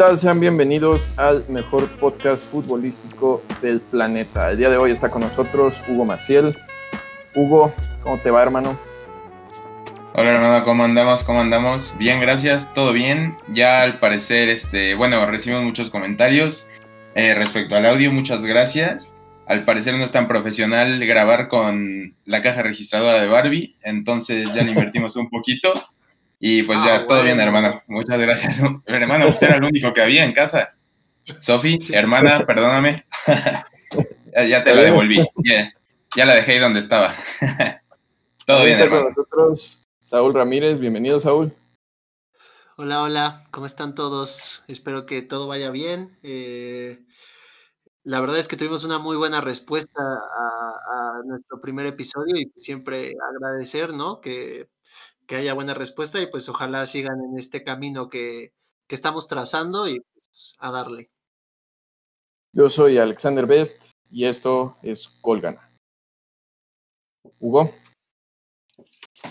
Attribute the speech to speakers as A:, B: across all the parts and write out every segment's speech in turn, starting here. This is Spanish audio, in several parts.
A: tal? Sean bienvenidos al mejor podcast futbolístico del planeta. El día de hoy está con nosotros Hugo Maciel. Hugo, ¿cómo te va, hermano?
B: Hola, hermano, ¿cómo andamos? ¿Cómo andamos? Bien, gracias, todo bien. Ya al parecer, este, bueno, recibimos muchos comentarios eh, respecto al audio, muchas gracias. Al parecer no es tan profesional grabar con la caja registradora de Barbie, entonces ya le invertimos un poquito. Y pues ya, ah, todo bien, hermano. Muchas gracias. hermano, usted era el único que había en casa. Sofi, hermana, perdóname. ya, te la devolví. Ya, la dejé ahí donde estaba.
A: todo bien, hermano. con nosotros Saúl Ramírez. Bienvenido, Saúl.
C: Hola, hola. ¿Cómo están todos? Espero que todo vaya bien. Eh, la verdad es que tuvimos una muy buena respuesta a, a nuestro primer episodio y siempre agradecer, ¿no? Que que haya buena respuesta y pues ojalá sigan en este camino que, estamos trazando y pues a darle.
A: Yo soy Alexander Best y esto es Colgana. Hugo.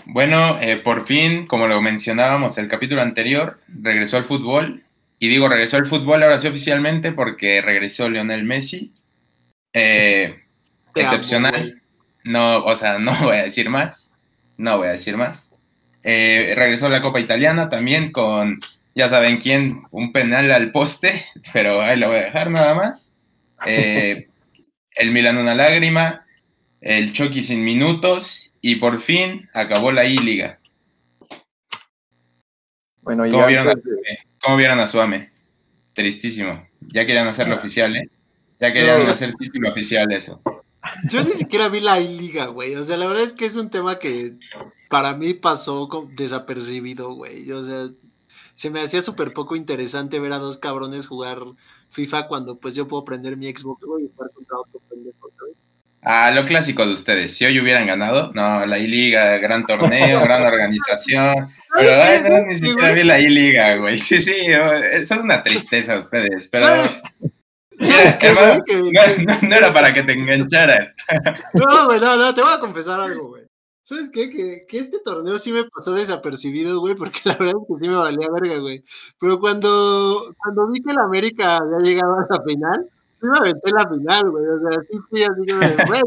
B: Bueno, eh, por fin, como lo mencionábamos el capítulo anterior, regresó al fútbol. Y digo, regresó al fútbol ahora sí oficialmente porque regresó Lionel Messi. Eh, excepcional. no, o sea, no voy a decir más. No voy a decir más. Eh, regresó a la Copa Italiana también con, ya saben quién, un penal al poste, pero ahí lo voy a dejar nada más. Eh, el Milan una lágrima, el Chucky sin minutos y por fin acabó la I-Liga. Bueno, ¿Cómo, vieron a, ¿Cómo vieron a Suame? Tristísimo. Ya querían hacerlo ah. oficial, ¿eh? Ya querían hacer título oficial eso.
C: Yo ni siquiera vi la I-Liga, güey. O sea, la verdad es que es un tema que para mí pasó desapercibido, güey. O sea, se me hacía súper poco interesante ver a dos cabrones jugar FIFA cuando pues yo puedo prender mi Xbox y jugar contra otro pendejo, ¿sabes?
B: Ah, lo clásico de ustedes. Si hoy hubieran ganado, no, la I-Liga, gran torneo, gran organización. Pero ay, no, ni siquiera vi la I-Liga, güey. Sí, sí, son una tristeza ustedes, pero. ¿Sabes qué, no, era para que te engancharas.
C: No, güey, no, no, te voy a confesar algo, güey. ¿Sabes qué? Que, que, este torneo sí me pasó desapercibido, güey, porque la verdad es que sí me valía verga, güey. Pero cuando, cuando vi que el América había llegado a la final, sí me aventé la final, güey. O sea, sí fui así como güey,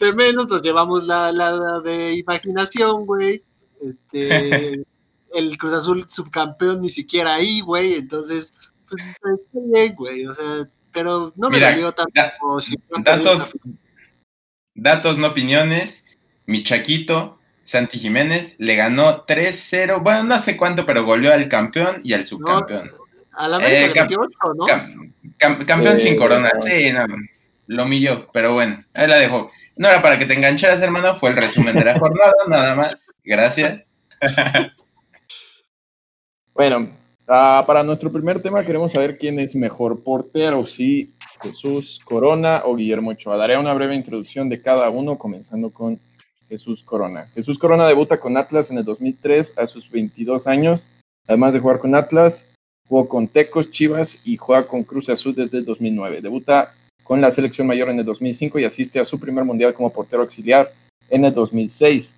C: de menos nos llevamos la, la de imaginación, güey. Este, el Cruz Azul subcampeón ni siquiera ahí, güey. Entonces, pues, está bien, güey. O sea, pero no me valió tanto como si
B: datos, datos, no opiniones mi Chaquito, Santi Jiménez, le ganó 3-0, bueno, no sé cuánto, pero goleó al campeón y al subcampeón.
C: a la América eh, ¿no?
B: campeón sin corona, sí, no, lo humilló, pero bueno, ahí la dejó. No era para que te engancharas, hermano, fue el resumen de la jornada, nada más. Gracias.
A: bueno, ah, para nuestro primer tema queremos saber quién es mejor portero, si Jesús Corona o Guillermo Ochoa. Daré una breve introducción de cada uno, comenzando con Jesús Corona. Jesús Corona debuta con Atlas en el 2003 a sus 22 años. Además de jugar con Atlas, jugó con Tecos, Chivas y juega con Cruz Azul desde el 2009. Debuta con la selección mayor en el 2005 y asiste a su primer mundial como portero auxiliar en el 2006.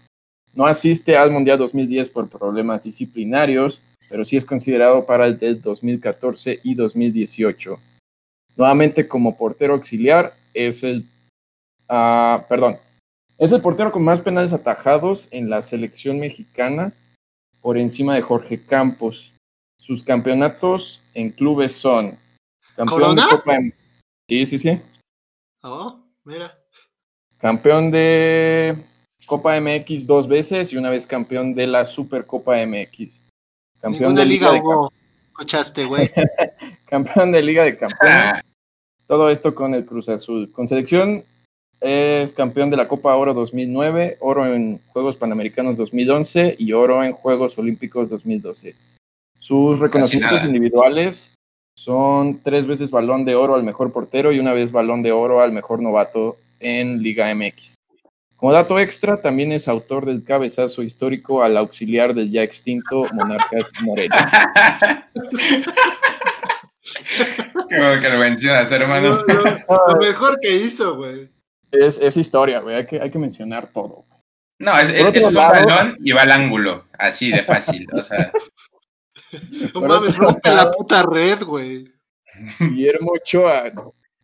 A: No asiste al Mundial 2010 por problemas disciplinarios, pero sí es considerado para el del 2014 y 2018. Nuevamente como portero auxiliar es el, uh, perdón, es el portero con más penales atajados en la selección mexicana por encima de Jorge Campos. Sus campeonatos en clubes son
C: campeón de Copa
A: Sí, sí, sí.
C: Oh, mira.
A: Campeón de Copa MX dos veces y una vez campeón de la Supercopa MX.
C: Campeón de Liga, de Escuchaste, güey.
A: campeón de Liga de Campeones. Todo esto con el Cruz Azul. Con selección es campeón de la Copa Oro 2009, oro en Juegos Panamericanos 2011 y oro en Juegos Olímpicos 2012. Sus reconocimientos individuales son tres veces balón de oro al mejor portero y una vez balón de oro al mejor novato en Liga MX. Como dato extra, también es autor del cabezazo histórico al auxiliar del ya extinto Monarcas Morelia.
B: Qué bueno que lo mencionas, hermano.
C: lo mejor que hizo, güey
A: es, historia, güey. Hay que, hay que mencionar todo.
B: No, es, es, un balón y va al ángulo. Así de fácil. o sea.
C: No mames, rompe la puta red, güey.
A: Guillermo Ochoa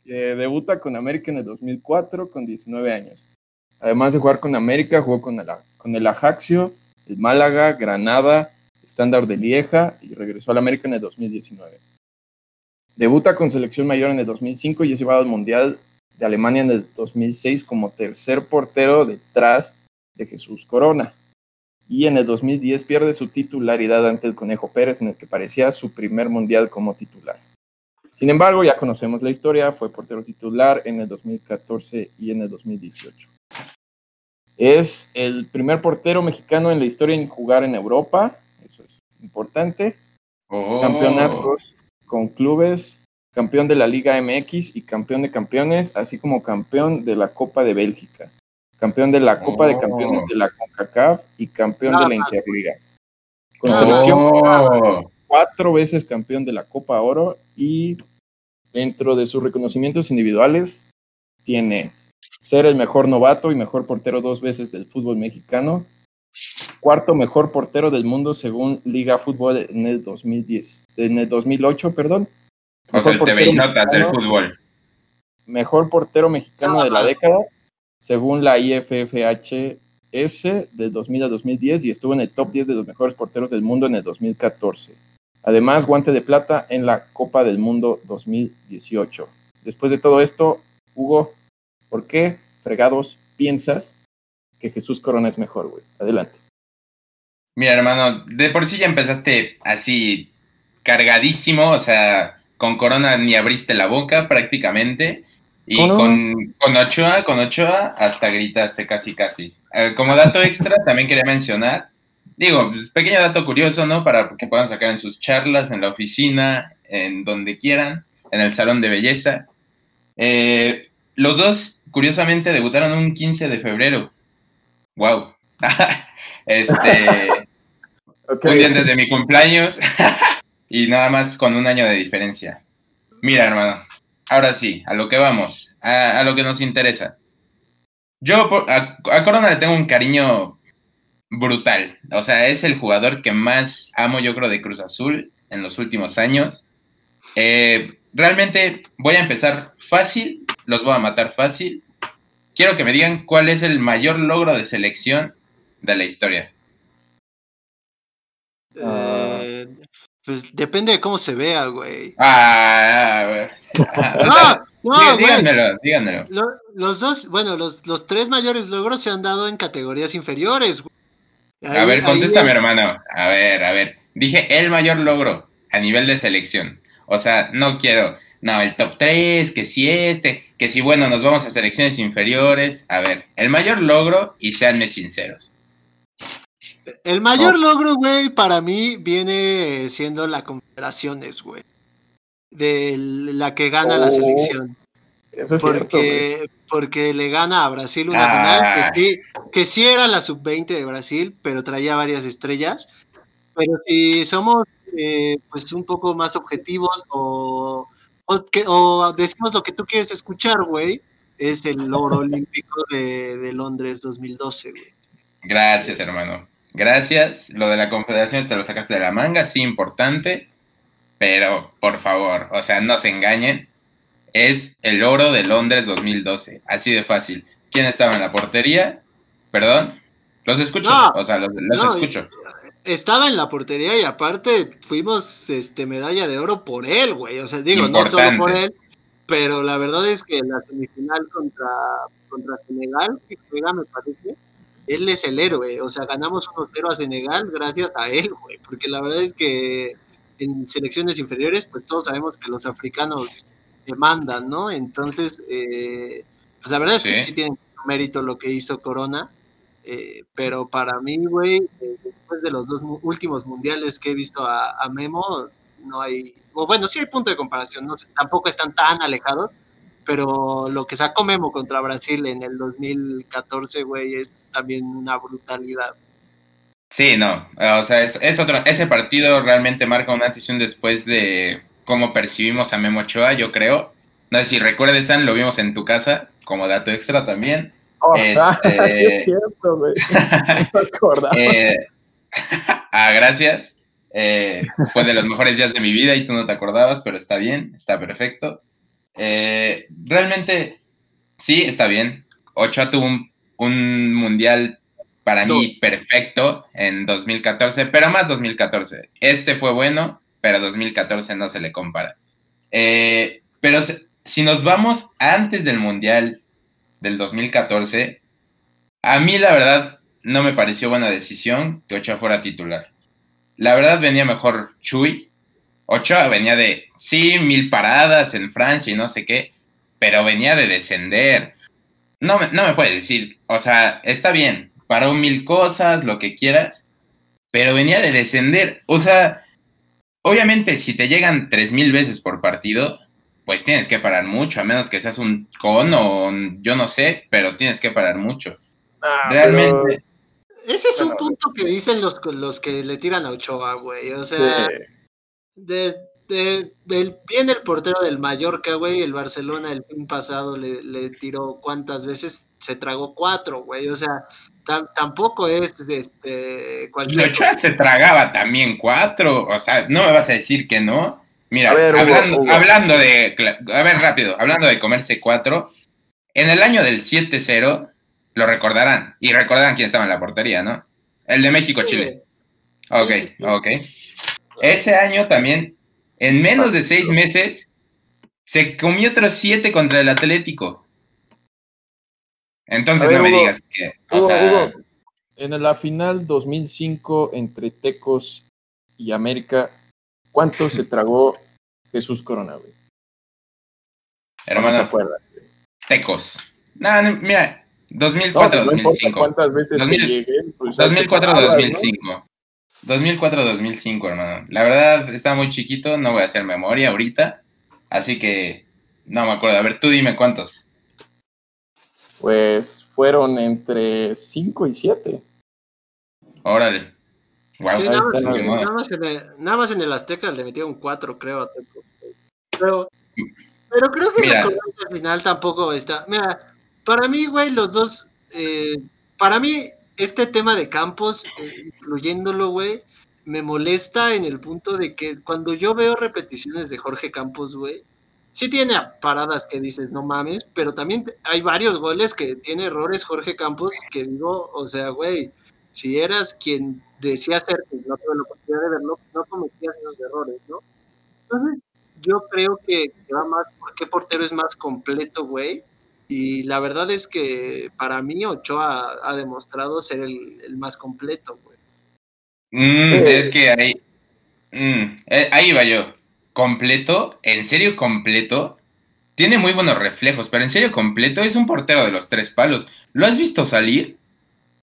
A: eh, debuta con América en el 2004 con 19 años. Además de jugar con América, jugó con el, con el Ajaxio, el Málaga, Granada, Estándar de Lieja y regresó al América en el 2019. Debuta con selección mayor en el 2005 y es llevado al Mundial de Alemania en el 2006 como tercer portero detrás de Jesús Corona. Y en el 2010 pierde su titularidad ante el Conejo Pérez en el que parecía su primer Mundial como titular. Sin embargo, ya conocemos la historia, fue portero titular en el 2014 y en el 2018. Es el primer portero mexicano en la historia en jugar en Europa, eso es importante.
B: Oh.
A: Campeonatos con clubes, campeón de la Liga MX y campeón de campeones, así como campeón de la Copa de Bélgica, campeón de la Copa de
B: Oh.
A: Campeones de la CONCACAF y campeón de la. Interliga. Con
C: Nada
A: selección
B: Oh.
A: cuatro veces campeón de la Copa Oro y dentro de sus reconocimientos individuales tiene ser el mejor novato y mejor portero dos veces del fútbol mexicano, cuarto mejor portero del mundo según Liga Fútbol en el 2010, en el 2008, perdón.
B: O sea, el
A: Mejor
B: TV notas del
A: mexicano,
B: fútbol.
A: Mejor portero mexicano de la década según la IFFHS del 2000 a 2010 y estuvo en el top 10 de los mejores porteros del mundo en el 2014. Además, guante de plata en la Copa del Mundo 2018. Después de todo esto, Hugo, ¿por qué fregados piensas que Jesús Corona es mejor, güey? Adelante.
B: Mira, hermano, de por sí ya empezaste así cargadísimo, o sea, con Corona ni abriste la boca prácticamente. Y con, con Ochoa, con Ochoa, hasta gritaste casi casi. Eh, como dato extra, también quería mencionar, digo, pues, pequeño dato curioso, ¿no? Para que puedan sacar en sus charlas, en la oficina, en donde quieran, en el salón de belleza. Eh, los dos, curiosamente, debutaron un 15 de febrero. ¡Wow! este.
A: Ok.
B: Un día antes de mi cumpleaños y nada más con un año de diferencia. Mira, hermano, ahora sí, a lo que vamos, a, a lo que nos interesa. Yo por- a, a Corona le tengo un cariño brutal. O sea, es el jugador que más amo, yo creo, de Cruz Azul en los últimos años. Eh, realmente voy a empezar fácil, los voy a matar fácil. Quiero que me digan cuál es el mayor logro de selección de la historia.
C: Eh, pues depende de cómo se vea, güey.
B: Ah, güey. Ah,
C: No, no,
B: díganmelo, díganmelo.
C: Lo- los dos, bueno, los, los tres mayores logros se han dado en categorías inferiores, güey.
B: A ver, contéstame,
C: es-
B: hermano. A ver, a ver. Dije el mayor logro a nivel de selección. O sea, no quiero, no, el top 3, que si este, que si bueno, nos vamos a selecciones inferiores. A ver, el mayor logro, y seanme sinceros.
C: El mayor logro, güey, para mí viene siendo la Confederaciones, güey. De la que gana la
A: Oh,
C: selección.
A: Eso es cierto, güey.
C: Porque, porque le gana a Brasil una
B: Ah.
C: final que sí, que sí era la sub-20 de Brasil, pero traía varias estrellas. Pero si somos eh, pues un poco más objetivos o, o, que- o decimos lo que tú quieres escuchar, güey, es el oro olímpico de, de Londres 2012, güey.
B: Gracias, hermano. Gracias. Lo de la confederación te lo sacaste de la manga, sí, importante. Pero, por favor, o sea, no se engañen. Es el oro de Londres 2012. Así de fácil. ¿Quién estaba en la portería? Perdón. Los escucho.
C: No,
B: o sea, los, los
C: no,
B: escucho.
C: Estaba en la portería y aparte fuimos este medalla de oro por él, güey. O sea, digo, no solo por él, pero la verdad es que la semifinal contra, contra Senegal, que juega, me parece, él es el héroe. O sea, ganamos 1-0 a Senegal gracias a él, güey. Porque la verdad es que en selecciones inferiores, pues todos sabemos que los africanos demandan, ¿no? Entonces, eh, pues la verdad es que
B: Sí.
C: sí tiene mérito lo que hizo Corona. eh, pero para mí, güey, eh, después de los dos últimos mundiales que he visto a, a Memo, no hay, o bueno, sí hay punto de comparación, no sé, tampoco están tan alejados, pero lo que sacó Memo contra Brasil en el 2014, güey, es también una brutalidad.
B: Sí, no. O sea, es, es otro. Ese partido realmente marca un antes y un después de cómo percibimos a Memo Ochoa, yo creo. No sé si recuerdes, San, lo vimos en tu casa, como dato extra también.
A: Oh,
B: Este-
A: sí es cierto, güey. No me acordaba.
B: Eh, ah, gracias. Eh, fue de los mejores días de mi vida y tú no te acordabas, pero está bien, está perfecto. Eh, realmente, sí, está bien. Ochoa tuvo un, mundial para mí perfecto en 2014, pero más 2014. Este fue bueno, pero 2014 no se le compara. Eh, pero si nos vamos antes del mundial del 2014, a mí la verdad no me pareció buena decisión que Ochoa fuera titular. La verdad venía mejor Chuy. Ochoa venía de, sí, mil paradas en Francia y no sé qué, pero venía de descender. No, no me puedes decir, o sea, está bien, paró mil cosas, lo que quieras, pero venía de descender. O sea, obviamente si te llegan tres mil veces por partido, pues tienes que parar mucho, a menos que seas un con o yo no sé, pero tienes que parar mucho. Ah, Realmente.
C: Ese es un punto que dicen los, los que le tiran a Ochoa, güey. O sea, de, de, viene el portero del Mallorca, güey. El Barcelona el fin pasado le, le tiró cuántas veces, se tragó cuatro, güey. O sea, tampoco es este
B: cualquier. Ochoa se tragaba también cuatro. O sea, no me vas a decir que no. Mira, hablando, hablando de. A ver, rápido, hablando de comerse cuatro. En el año del 7-0 lo recordarán. Y recordarán quién estaba en la portería, ¿no? El de México-Chile. Ok, ok. Ese año también, en menos de seis meses, se comió otros siete contra el Atlético. Entonces no me digas que.
A: en la final 2005 entre Tecos y América, ¿cuánto se tragó Jesús Corona, güey?
B: Hermano, Tecos. Nada, mira, 2004-2005. ¿Cuántas veces 2004-2005. 2004-2005, hermano. La verdad, estaba muy chiquito, no voy a hacer memoria ahorita. Así que no me acuerdo. A ver, tú dime cuántos.
A: Pues fueron entre 5 y 7.
B: Órale.
C: nada, más en el, nada, más en el, Azteca le metieron 4, creo, a Pero, pero creo que la al final tampoco está. Mira, para mí, güey, los dos, eh, para mí, este tema de Campos, eh, incluyéndolo, güey, me molesta en el punto de que cuando yo veo repeticiones de Jorge Campos, güey, sí tiene paradas que dices, no mames, pero también hay varios goles que tiene errores Jorge Campos que digo, o sea, güey, si eras quien decía ser, no tuve la oportunidad de verlo, no cometías esos errores, ¿no? Entonces, yo creo que, va más, ¿qué portero es más completo, güey? Y la verdad es que para mí Ochoa ha, demostrado ser el, más completo, güey.
B: Mm, es que ahí, mm, eh, ahí va yo. Completo, en serio completo. Tiene muy buenos reflejos, pero en serio completo es un portero de los tres palos. ¿Lo has visto salir?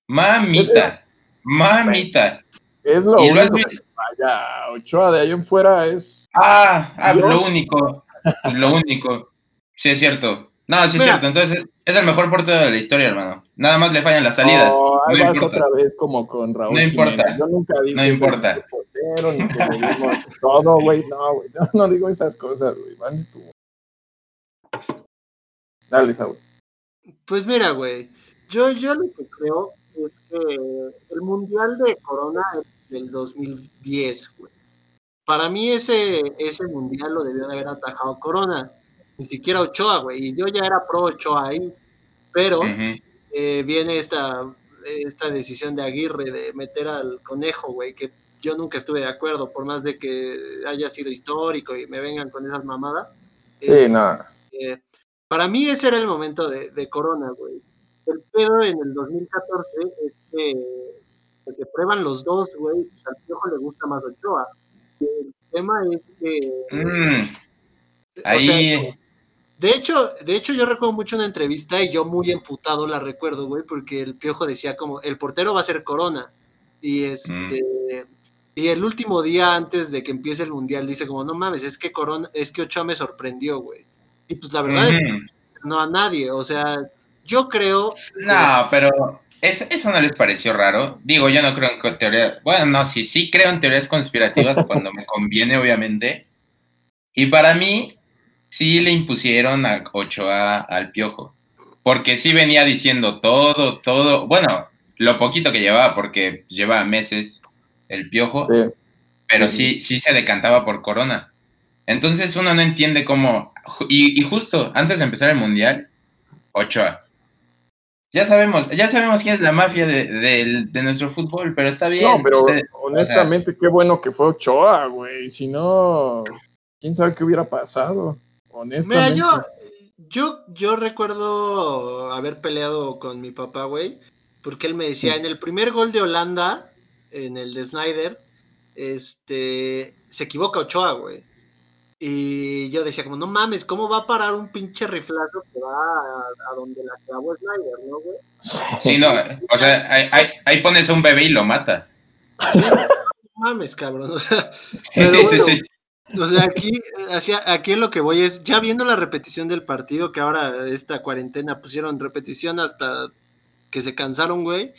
B: Mamita, mamita.
A: Es lo único. Vaya, Ochoa de ahí en fuera es.
B: Ah, ah lo único. Lo único. Sí, es cierto. No, sí es cierto. Entonces es el mejor portero de la historia, hermano. Nada más le fallan las salidas. No,
A: no importa. otra vez como con Raúl.
B: No importa. Yo nunca digo no importa.
A: Portero, ni que todo, güey. No, güey. No digo esas cosas, güey. Van tú. Dale, Saúl.
C: Pues mira, güey. Yo, yo lo que creo es que el Mundial de Corona del 2010, güey. Para mí ese, ese Mundial lo debió de haber atajado Corona ni siquiera Ochoa, güey. Y yo ya era pro Ochoa ahí, pero eh, viene esta, esta decisión de Aguirre de meter al conejo, güey, que yo nunca estuve de acuerdo, por más de que haya sido histórico y me vengan con esas mamadas.
A: Sí, nada.
C: Eh, para mí ese era el momento de, Corona, güey. El pedo en el 2014 es que, se prueban los dos, güey, pues al viejo le gusta más Ochoa. El tema es que...
B: Mm. Ahí...
C: De hecho, de hecho, yo recuerdo mucho una entrevista y yo muy emputado la recuerdo, güey, porque el piojo decía como el portero va a ser Corona. Y este mm. y el último día antes de que empiece el mundial dice como no mames, es que Corona, es que Ochoa me sorprendió, güey. Y pues la verdad es que no a nadie, o sea, yo creo.
B: No, pero eso, eso no les pareció raro. Digo, yo no creo en teorías. Bueno, no, sí, sí creo en teorías conspirativas cuando me conviene, obviamente. Y para mí, sí le impusieron a Ochoa al piojo. Porque sí venía diciendo todo, todo. Bueno, lo poquito que llevaba, porque lleva meses el piojo. pero sí, sí se decantaba por Corona. Entonces uno no entiende cómo. Y, y justo antes de empezar el mundial, Ochoa. Ya sabemos, ya sabemos quién es la mafia de, de, de nuestro fútbol, pero está bien.
A: No, pero
B: usted-
A: honestamente, qué bueno que fue Ochoa, güey. Si no, quién sabe qué hubiera pasado.
C: Mira, yo, yo, yo recuerdo haber peleado con mi papá, güey, porque él me decía, en el primer gol de Holanda, en el de Snyder, este, se equivoca Ochoa, güey. Y yo decía, como, no mames, ¿cómo va a parar un pinche riflazo que va a, a donde la clavó Snyder, no, güey?
B: Sí, no, o sea, ahí, ahí- ahí pones a un bebé y lo mata.
C: Sí, no mames, cabrón. O sea,
B: Sí, sí.
C: O sea, aquí, hacia, aquí en lo que voy es, ya viendo la repetición del partido, que ahora esta cuarentena pusieron repetición hasta que se cansaron, güey.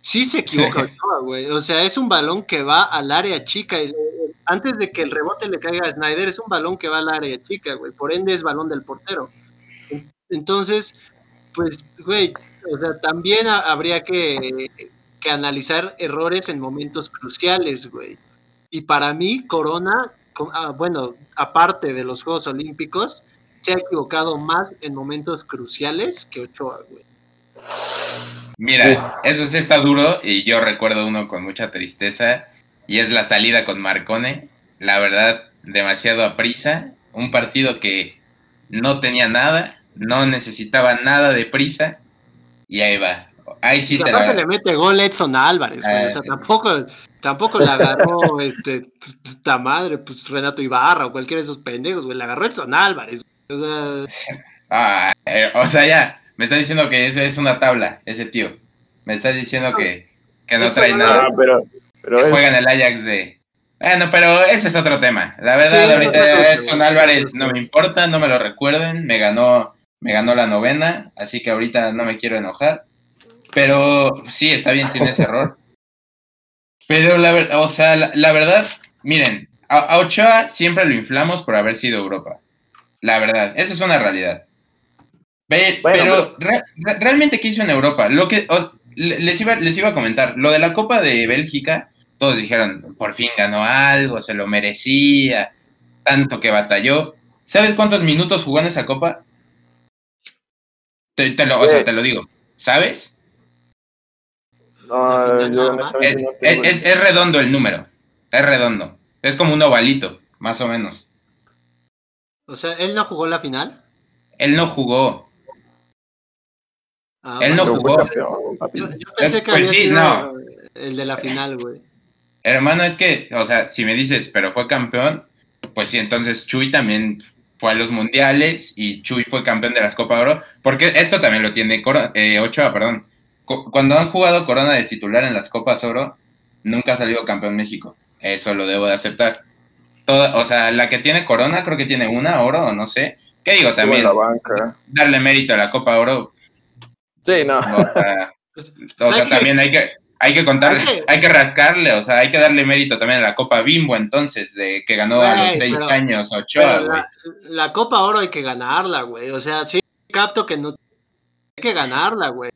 C: Sí se equivoca Ochoa, güey. O sea, es un balón que va al área chica. y, antes de que el rebote le caiga a Snyder, es un balón que va al área chica, güey. Por ende es balón del portero. Entonces, pues, güey, o sea, también ha- habría que, que analizar errores en momentos cruciales, güey. Y para mí, Corona, co- ah, bueno, aparte de los Juegos Olímpicos, se ha equivocado más en momentos cruciales que Ochoa, güey.
B: Mira, eso sí está duro y yo recuerdo uno con mucha tristeza y es la salida con Marcone. La verdad, demasiado a prisa. Un partido que no tenía nada, no necesitaba nada de prisa y ahí va. Ahí sí
C: Y
B: te
C: aparte
B: la...
C: le mete gol Edson Álvarez, güey.
B: Ah,
C: o sea,
B: sí.
C: tampoco, tampoco le agarró este, esta madre, pues Renato Ibarra o cualquiera de esos pendejos, güey. Le agarró Edson Álvarez. güey. O sea,
B: Ah, eh, o sea, ya, me está diciendo que ese es una tabla, ese tío. Me está diciendo que, que no trae
C: no-
B: nada.
A: Ah, pero, pero
B: que
A: es-
B: juega en el Ajax de. Bueno, pero ese es otro tema. La verdad,
C: Sí,
B: ahorita
C: cosa,
B: Edson. Álvarez no me importa, no me lo recuerden. Me ganó, me ganó la novena, así que ahorita no me quiero enojar. Pero sí, está bien, tiene ese error. Pero la verdad, o sea, la, la verdad, miren, a, a Ochoa siempre lo inflamos por haber sido Europa. La verdad, esa es una realidad.
A: Bueno,
B: pero re- re- realmente, ¿qué hizo en Europa? Lo que o- les, iba, les iba a comentar, lo de la Copa de Bélgica, todos dijeron, por fin ganó algo, se lo merecía, tanto que batalló. ¿Sabes cuántos minutos jugó en esa Copa? Te, te lo, o sea, te lo digo, ¿sabes?
A: No, yo.
B: Es,
A: honestamente no
B: es-
A: tengo-
B: es- es redondo el número, es redondo, es como un ovalito, más o menos.
C: o sea, él no jugó la final.
B: Él no jugó,
C: Ah,
B: Él no jugó.
A: campeón.
C: Yo, yo pensé que
B: Pues
C: había
B: sí,
C: sido
B: no.
C: el de la final, güey.
B: hermano, es que, o sea, si me dices, pero fue campeón, pues sí, entonces Chuy también fue a los mundiales y Chuy fue campeón de las Copa Oro, porque esto también lo tiene Coro- eh, Ochoa, perdón. Cu- Cuando han jugado Corona de titular en las Copas Oro, nunca ha salido campeón México. Eso lo debo de aceptar. Toda, o sea, la que tiene Corona creo que tiene una oro o no sé. ¿Qué digo también?
A: en la banca.
B: Darle mérito a la Copa Oro.
A: Sí, no.
B: O sea,
C: Pues,
B: también hay que, hay que contarle,
C: Hay que-
B: rascarle, o sea, hay que darle mérito también a la Copa Bimbo entonces, de que ganó a los seis
C: pero-
B: años güey.
C: la, la Copa Oro hay que ganarla, güey. O sea, sí capto que no hay que ganarla, güey.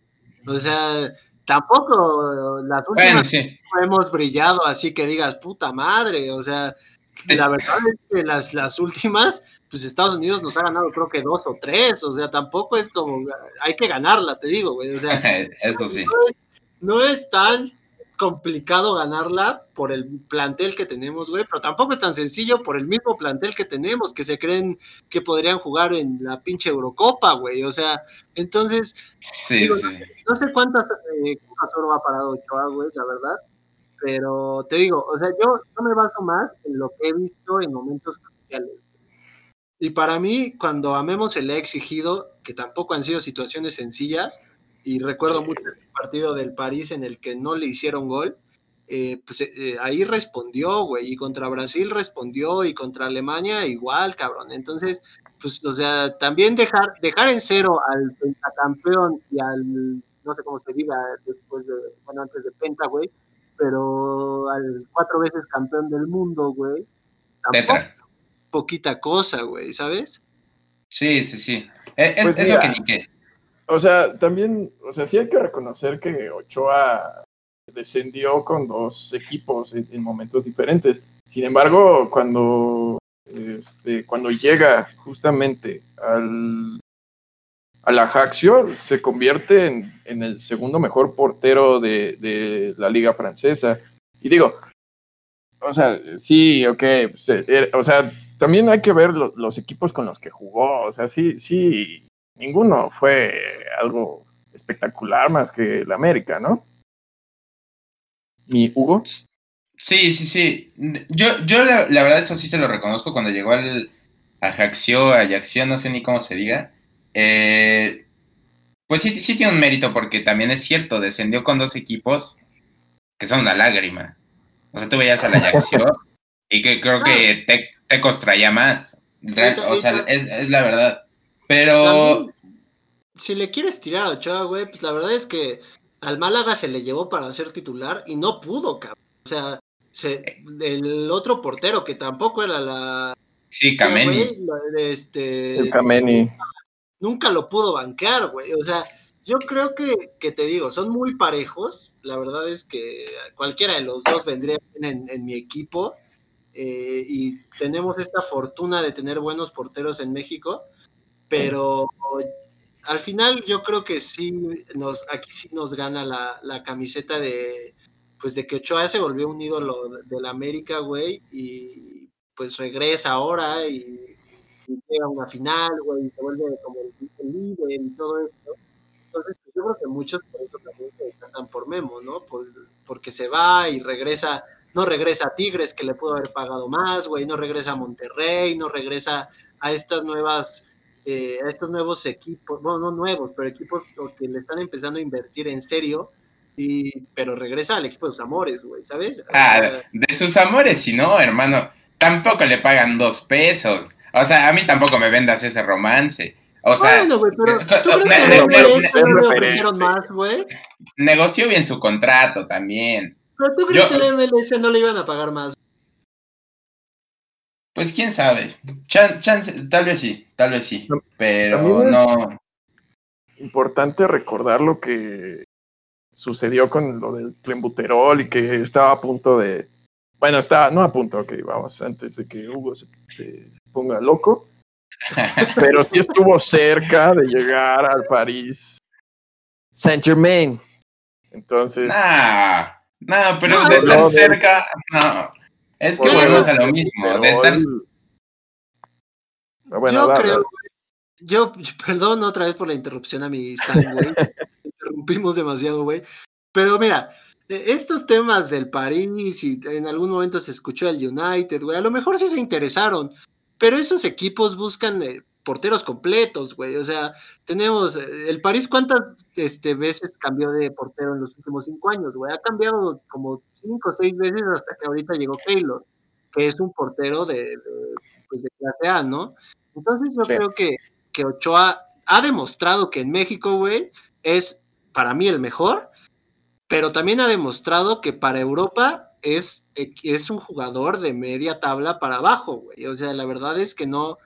C: O sea, tampoco las últimas
B: Bueno, sí.
C: no hemos brillado así que digas, puta madre. O sea, la verdad es que las, las últimas, pues Estados Unidos nos ha ganado creo que dos o tres. O sea, tampoco es como, hay que ganarla, te digo, güey. O sea,
B: Eso sí.
C: no es tan complicado ganarla por el plantel que tenemos, güey, pero tampoco es tan sencillo por el mismo plantel que tenemos, que se creen que podrían jugar en la pinche Eurocopa, güey, o sea, entonces,
B: Sí, sí.
C: no sé cuántas eh, Copas Oro ha parado Ochoa, güey, la verdad, pero te digo, o sea, yo, yo me baso más en lo que he visto en momentos cruciales. Y para mí, cuando a Memo se le ha exigido, que tampoco han sido situaciones sencillas, y recuerdo mucho este partido del París en el que no le hicieron gol, eh, pues eh, ahí respondió, güey, y contra Brasil respondió, y contra Alemania igual, cabrón. Entonces, pues, o sea, también dejar, dejar en cero al pentacampeón y al, no sé cómo se diga después de, bueno, antes de Penta, güey, pero al cuatro veces campeón del mundo, güey, tampoco poquita cosa, güey, ¿sabes?
B: Sí, sí, sí. Es, es-
A: Pues
B: eso que ni qué.
A: O sea, también, o sea, sí hay que reconocer que Ochoa descendió con dos equipos en, en momentos diferentes. Sin embargo, cuando, este, cuando llega justamente al, al Ajaxio, se convierte en, en el segundo mejor portero de, de, la liga francesa. Y digo, o sea, sí, ok, er, o sea, también hay que ver lo, los equipos con los que jugó, o sea, sí, sí, ninguno fue algo espectacular más que el América, ¿no? ¿Mi Hugo?
B: Sí, sí, sí. Yo, yo la, la, verdad, eso sí se lo reconozco cuando llegó al Ajaxio, Ajaxio, no sé ni cómo se diga. Eh, pues sí, sí tiene un mérito porque también es cierto, descendió con dos equipos que son una lágrima. O sea, tú veías al Ajaxio y que creo que te, te traía más. O sea, es, es la verdad. Pero...
C: Si le quieres tirar a Ochoa, güey, pues la verdad es que al Málaga se le llevó para ser titular y no pudo, cabrón. O sea, se, el otro portero que tampoco era la.
B: Sí, Kameni.
C: Este,
A: el Kameni.
C: Nunca lo pudo banquear, güey. O sea, yo creo que, que, te digo, son muy parejos. La verdad es que cualquiera de los dos vendría en, en mi equipo. Eh, y tenemos esta fortuna de tener buenos porteros en México. Pero al final yo creo que sí nos, aquí sí nos gana la, la camiseta de pues de que Ochoa se volvió un ídolo de la América, güey, y pues regresa ahora y, y llega a una final, güey, y se vuelve como el, el, líder y todo esto. Entonces, pues yo creo que muchos por eso también se decantan por Memo, ¿no? Por, porque se va y regresa, no regresa a Tigres, que le pudo haber pagado más, güey, no regresa a Monterrey, no regresa a estas nuevas eh, a estos nuevos equipos, bueno, no nuevos, pero equipos que le están empezando a invertir en serio, y, pero regresa al equipo de sus amores, güey, ¿sabes?
B: Ah, de sus amores, si no, hermano, tampoco le pagan dos pesos. O sea, a mí tampoco me vendas ese romance. O sea,
C: bueno, güey, pero ¿tú crees que MLS no le ofrecieron más, güey?
B: Negoció bien su contrato también.
C: ¿Pero tú crees Yo, que el MLS no le iban a pagar más?
B: Pues quién sabe. Chan, chance, tal vez sí, tal vez sí. Pero no.
A: Importante recordar lo que sucedió con lo del clenbuterol y que estaba a punto de. Bueno, estaba, no a punto, ok, vamos, antes de que Hugo se, se ponga loco. pero sí estuvo cerca de llegar al París Saint Germain. Entonces.
B: Nah, nah, pero no, de estar no, cerca, no. Es que volvemos a lo mismo, de estar...
C: Bueno, yo va, creo, va. yo, perdón otra vez por la interrupción a mi Sam, güey. Interrumpimos demasiado, güey. Pero mira, e, estos temas del París y en algún momento se escuchó el United, güey, a lo mejor sí se interesaron, pero esos equipos buscan eh, porteros completos, güey. O sea, tenemos eh, el París, ¿cuántas este, veces cambió de portero en los últimos cinco años, güey? Ha cambiado como cinco o seis veces hasta que ahorita llegó Taylor, que es un portero de, de, pues de clase A, ¿no? Entonces yo sí. creo que, que Ochoa ha demostrado que en México, güey, es para mí el mejor, pero también ha demostrado que para Europa es, es un jugador de media tabla para abajo, güey. O sea, la verdad es que no,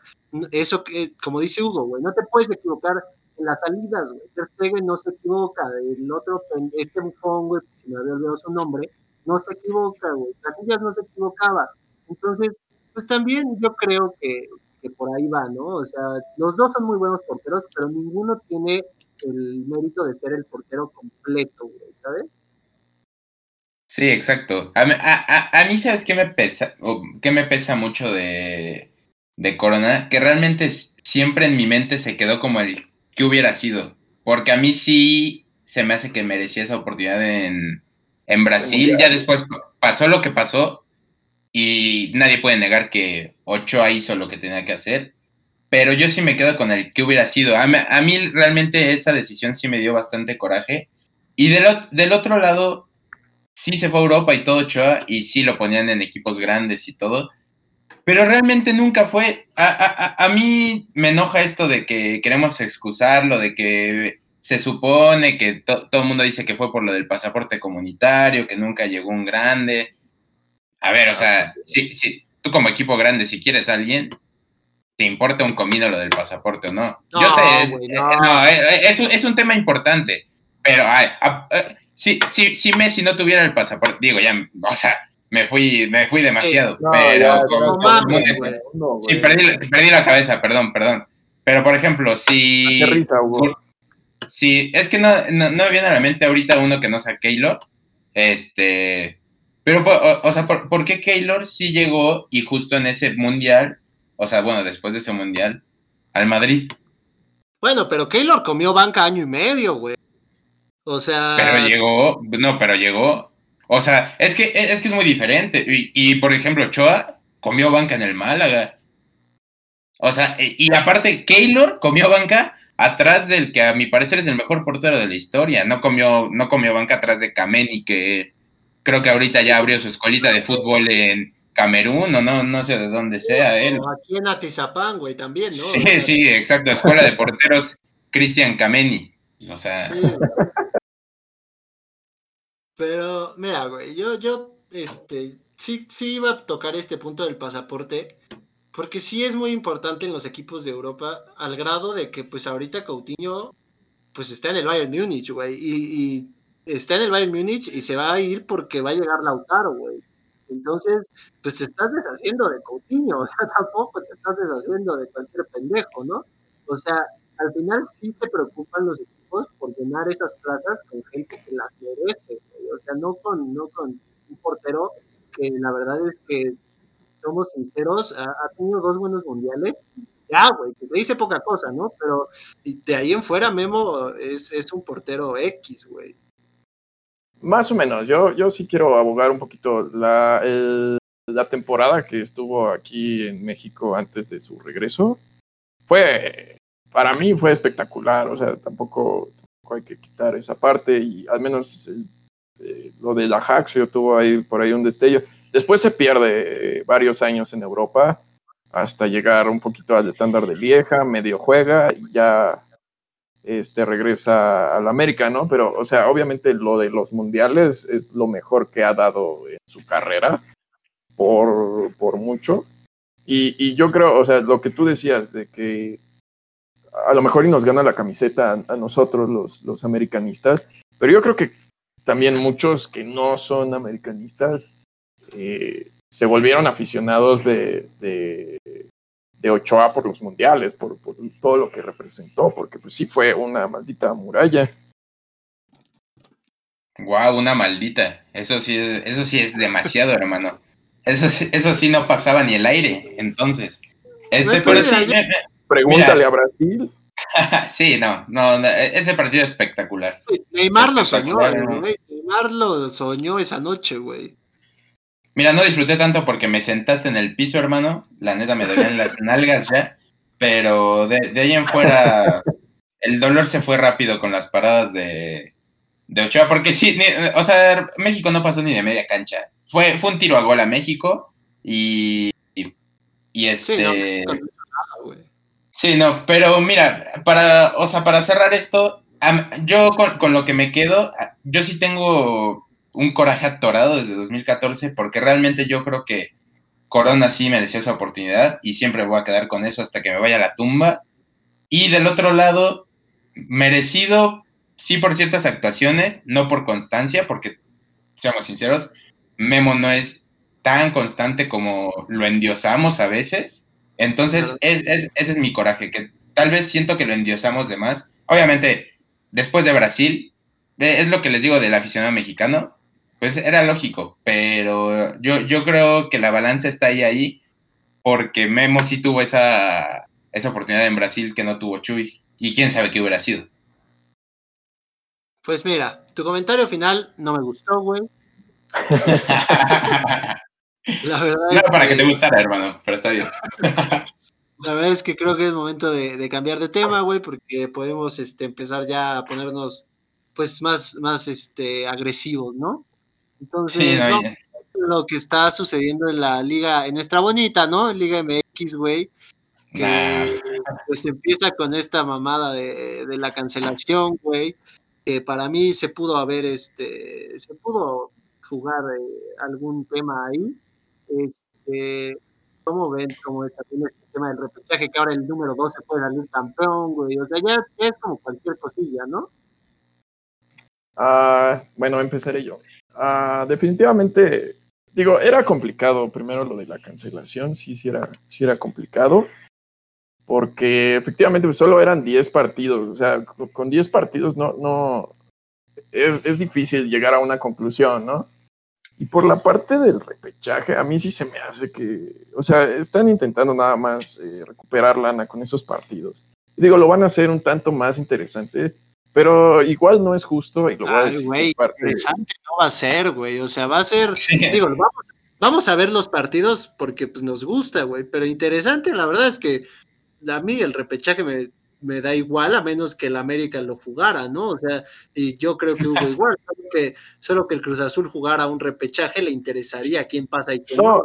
C: eso que, como dice Hugo, güey, no te puedes equivocar en las salidas, güey. No se equivoca, el otro, este bufón, güey, si me había olvidado su nombre, no se equivoca, güey. Casillas no se equivocaba. Entonces, pues también yo creo que, que por ahí va, ¿no? O sea, los dos son muy buenos porteros, pero ninguno tiene el mérito de ser el portero completo, güey, ¿sabes?
B: Sí, exacto. A, a, a, mí, ¿sabes qué me pesa? O, ¿Qué me pesa mucho de, de Corona? Que realmente siempre en mi mente se quedó como el que hubiera sido. Porque a mí sí se me hace que merecía esa oportunidad en, en Brasil. Ya después pasó lo que pasó y nadie puede negar que Ochoa hizo lo que tenía que hacer. Pero yo sí me quedo con el que hubiera sido. A mí, a mí realmente esa decisión sí me dio bastante coraje. Y del, del otro lado, sí se fue a Europa y todo Ochoa, y sí lo ponían en equipos grandes y todo, pero realmente nunca fue. A, a, a mí me enoja esto de que queremos excusarlo, de que se supone que to, todo el mundo dice que fue por lo del pasaporte comunitario, que nunca llegó un grande. A ver, o sea, si, si tú como equipo grande, si quieres a alguien, te importa un comino lo del pasaporte o no.
C: no
B: Yo sé, es, wey, no. no es, es, un tema importante, pero ay, a, a, si, si, si Messi no tuviera el pasaporte, digo, ya, o sea, me fui, me fui demasiado.
A: No,
B: pero
A: ya,
B: como-
C: no
B: como-
C: mames.
A: No,
B: sí, perdí, la- perdí la cabeza, perdón, perdón. Pero por ejemplo, si.
A: Qué risa, Hugo.
B: Sí, es que no, no, no me viene a la mente ahorita uno que no sea Keylor. Este. Pero, o, o sea, ¿por, por qué Keylor sí llegó y justo en ese mundial, o sea, bueno, después de ese mundial, al Madrid?
C: Bueno, pero Keylor comió banca año y medio, güey. O sea.
B: Pero llegó, no, pero llegó. O sea, es que es, que es muy diferente. Y, y, por ejemplo, Ochoa comió banca en el Málaga. O sea, y, y aparte, Keylor comió banca atrás del que a mi parecer es el mejor portero de la historia. No comió, no comió banca atrás de Kameni, que creo que ahorita ya abrió su escuelita de fútbol en Camerún, o no, no sé de dónde sea él.
C: Aquí en Atizapán, güey, también, ¿no?
B: Sí, sí, exacto. Escuela de porteros Cristian Kameni. O sea,
C: Sí. Pero, mira, güey, yo, yo, este, sí, sí iba a tocar este punto del pasaporte, porque sí es muy importante en los equipos de Europa, al grado de que, pues, ahorita Coutinho, pues, está en el Bayern Múnich, güey, y, está en el Bayern Múnich y se va a ir porque va a llegar Lautaro, güey. Entonces, pues, te estás deshaciendo de Coutinho, o sea, tampoco te estás deshaciendo de cualquier pendejo, ¿no? O sea, al final sí se preocupan los equipos por llenar esas plazas con gente que las merece, güey. o sea, no con, no con un portero que la verdad es que, somos sinceros, ha, ha tenido dos buenos mundiales y ya, güey, que se dice poca cosa, ¿no? Pero de ahí en fuera Memo es, es un portero X, güey.
A: Más o menos, yo, yo sí quiero abogar un poquito. La, el- la temporada que estuvo aquí en México antes de su regreso fue, para mí fue espectacular, o sea, tampoco, tampoco hay que quitar esa parte y al menos eh, lo de la Haxio tuvo ahí por ahí un destello. Después se pierde varios años en Europa hasta llegar un poquito al estándar de vieja, medio juega y ya este, regresa al América, ¿no? Pero, o sea, obviamente lo de los mundiales es lo mejor que ha dado en su carrera, por, por mucho. Y, y yo creo, o sea, lo que tú decías de que a lo mejor y nos gana la camiseta a, a nosotros los, los americanistas, pero yo creo que también muchos que no son americanistas eh, se volvieron aficionados de, de, de Ochoa por los mundiales, por, por todo lo que representó, porque pues sí fue una maldita muralla.
B: Wow, una maldita. Eso sí, es- eso sí es demasiado, hermano. Eso, sí- eso sí no pasaba ni el aire, entonces. Este, pero sí,
A: Pregúntale a Brasil.
B: sí, no, no, no, ese partido es espectacular.
C: Neymar lo soñó. Neymar lo soñó esa noche, güey.
B: Mira, no disfruté tanto porque me sentaste en el piso, hermano. La neta me dolían las nalgas ya. Pero de, de ahí en fuera, el dolor se fue rápido con las paradas de, de Ochoa. Porque sí, ni- o sea, México no pasó ni de media cancha. Fue, fue un tiro a gol a México y, y, este...
C: no.
B: Sí, no, pero mira, para, o sea, para cerrar esto, yo con, con lo que me quedo, a- yo sí tengo un coraje atorado desde 2014 porque realmente yo creo que Corona sí merecía esa oportunidad y siempre voy a quedar con eso hasta que me vaya a la tumba. Y del otro lado, merecido sí por ciertas actuaciones, no por constancia, porque seamos sinceros, Memo no es tan constante como lo endiosamos a veces. Entonces,
C: Claro.
B: es, es- ese es mi coraje, que tal vez siento que lo endiosamos de más. Obviamente, después de Brasil, es lo que les digo del aficionado mexicano, pues era lógico, pero yo, yo creo que la balanza está ahí, ahí, porque Memo sí tuvo esa, esa oportunidad en Brasil que no tuvo Chuy, y quién sabe qué hubiera sido.
C: Pues mira, tu comentario final no me gustó, güey. La verdad
B: no
C: es
B: para que te gustara, hermano, pero está bien.
C: La verdad es que creo que es momento de, de cambiar de tema, güey, porque podemos este, empezar ya a ponernos pues más, más este, agresivos, ¿no? Entonces,
B: Sí, no,
C: lo que está sucediendo en la liga, en nuestra bonita, ¿no? Liga MX, güey, que pues empieza con esta mamada de, de la cancelación, güey, que para mí se pudo haber, este, se pudo jugar eh, algún tema ahí. Este, ¿Cómo ven cómo es también este tema del repechaje, que ahora el número 12 puede salir campeón, güey? O sea, ya, es como cualquier cosilla, ¿no?
A: Ah, bueno, empezaré yo. Ah, definitivamente, digo, era complicado. Primero lo de la cancelación, sí, sí era, sí era complicado. Porque efectivamente solo eran 10 partidos. O sea, con 10 partidos no, no es, es difícil llegar a una conclusión, ¿no? Y por la parte del a mí sí se me hace que, o sea, están intentando nada más eh, recuperar lana con esos partidos. Digo, lo van a hacer un tanto más interesante, pero igual no es justo y lo voy a decir.
C: Güey, interesante no va a ser, güey. O sea, va a ser, digo, vamos, vamos, a ver los partidos porque pues, nos gusta, güey. Pero interesante, la verdad es que a mí el repechaje me, me da igual a menos que el América lo jugara, ¿no? O sea, y yo creo que hubo igual, solo que, solo que el Cruz Azul jugara un repechaje le interesaría quién pasa y quién
A: no.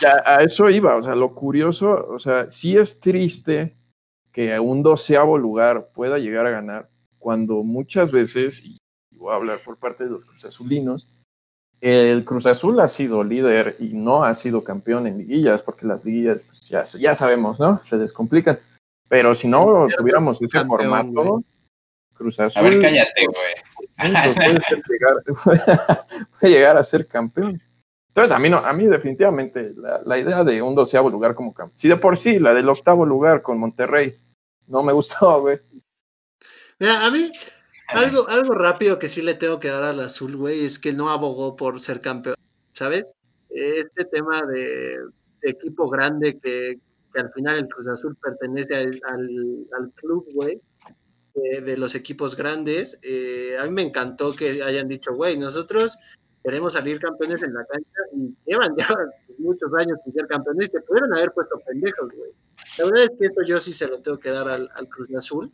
A: Ya, a eso iba, o sea, lo curioso, o sea, sí es triste que un doceavo lugar pueda llegar a ganar cuando muchas veces, y voy a hablar por parte de los Cruz Azulinos, el Cruz Azul ha sido líder y no ha sido campeón en liguillas, porque las liguillas, pues ya, ya sabemos, ¿no? Se descomplican. Pero si no tuviéramos ese formato, Cruz Azul.
B: A ver, cállate, güey.
A: Puede, llegar a ser campeón. Entonces, a mí, no, a mí definitivamente la, idea de un doceavo lugar como campeón. Si de por sí la del octavo lugar con Monterrey no me gustó, güey.
C: Mira, a mí algo, algo rápido que sí le tengo que dar al azul, güey, es que no abogó por ser campeón, ¿sabes? Este tema de equipo grande que, que al final el Cruz Azul pertenece al, al, club, güey, de, los equipos grandes. Eh, a mí me encantó que hayan dicho, güey, nosotros queremos salir campeones en la cancha y llevan ya pues, muchos años sin ser campeones, se pudieron haber puesto pendejos, güey. La verdad es que eso yo sí se lo tengo que dar al, al Cruz Azul.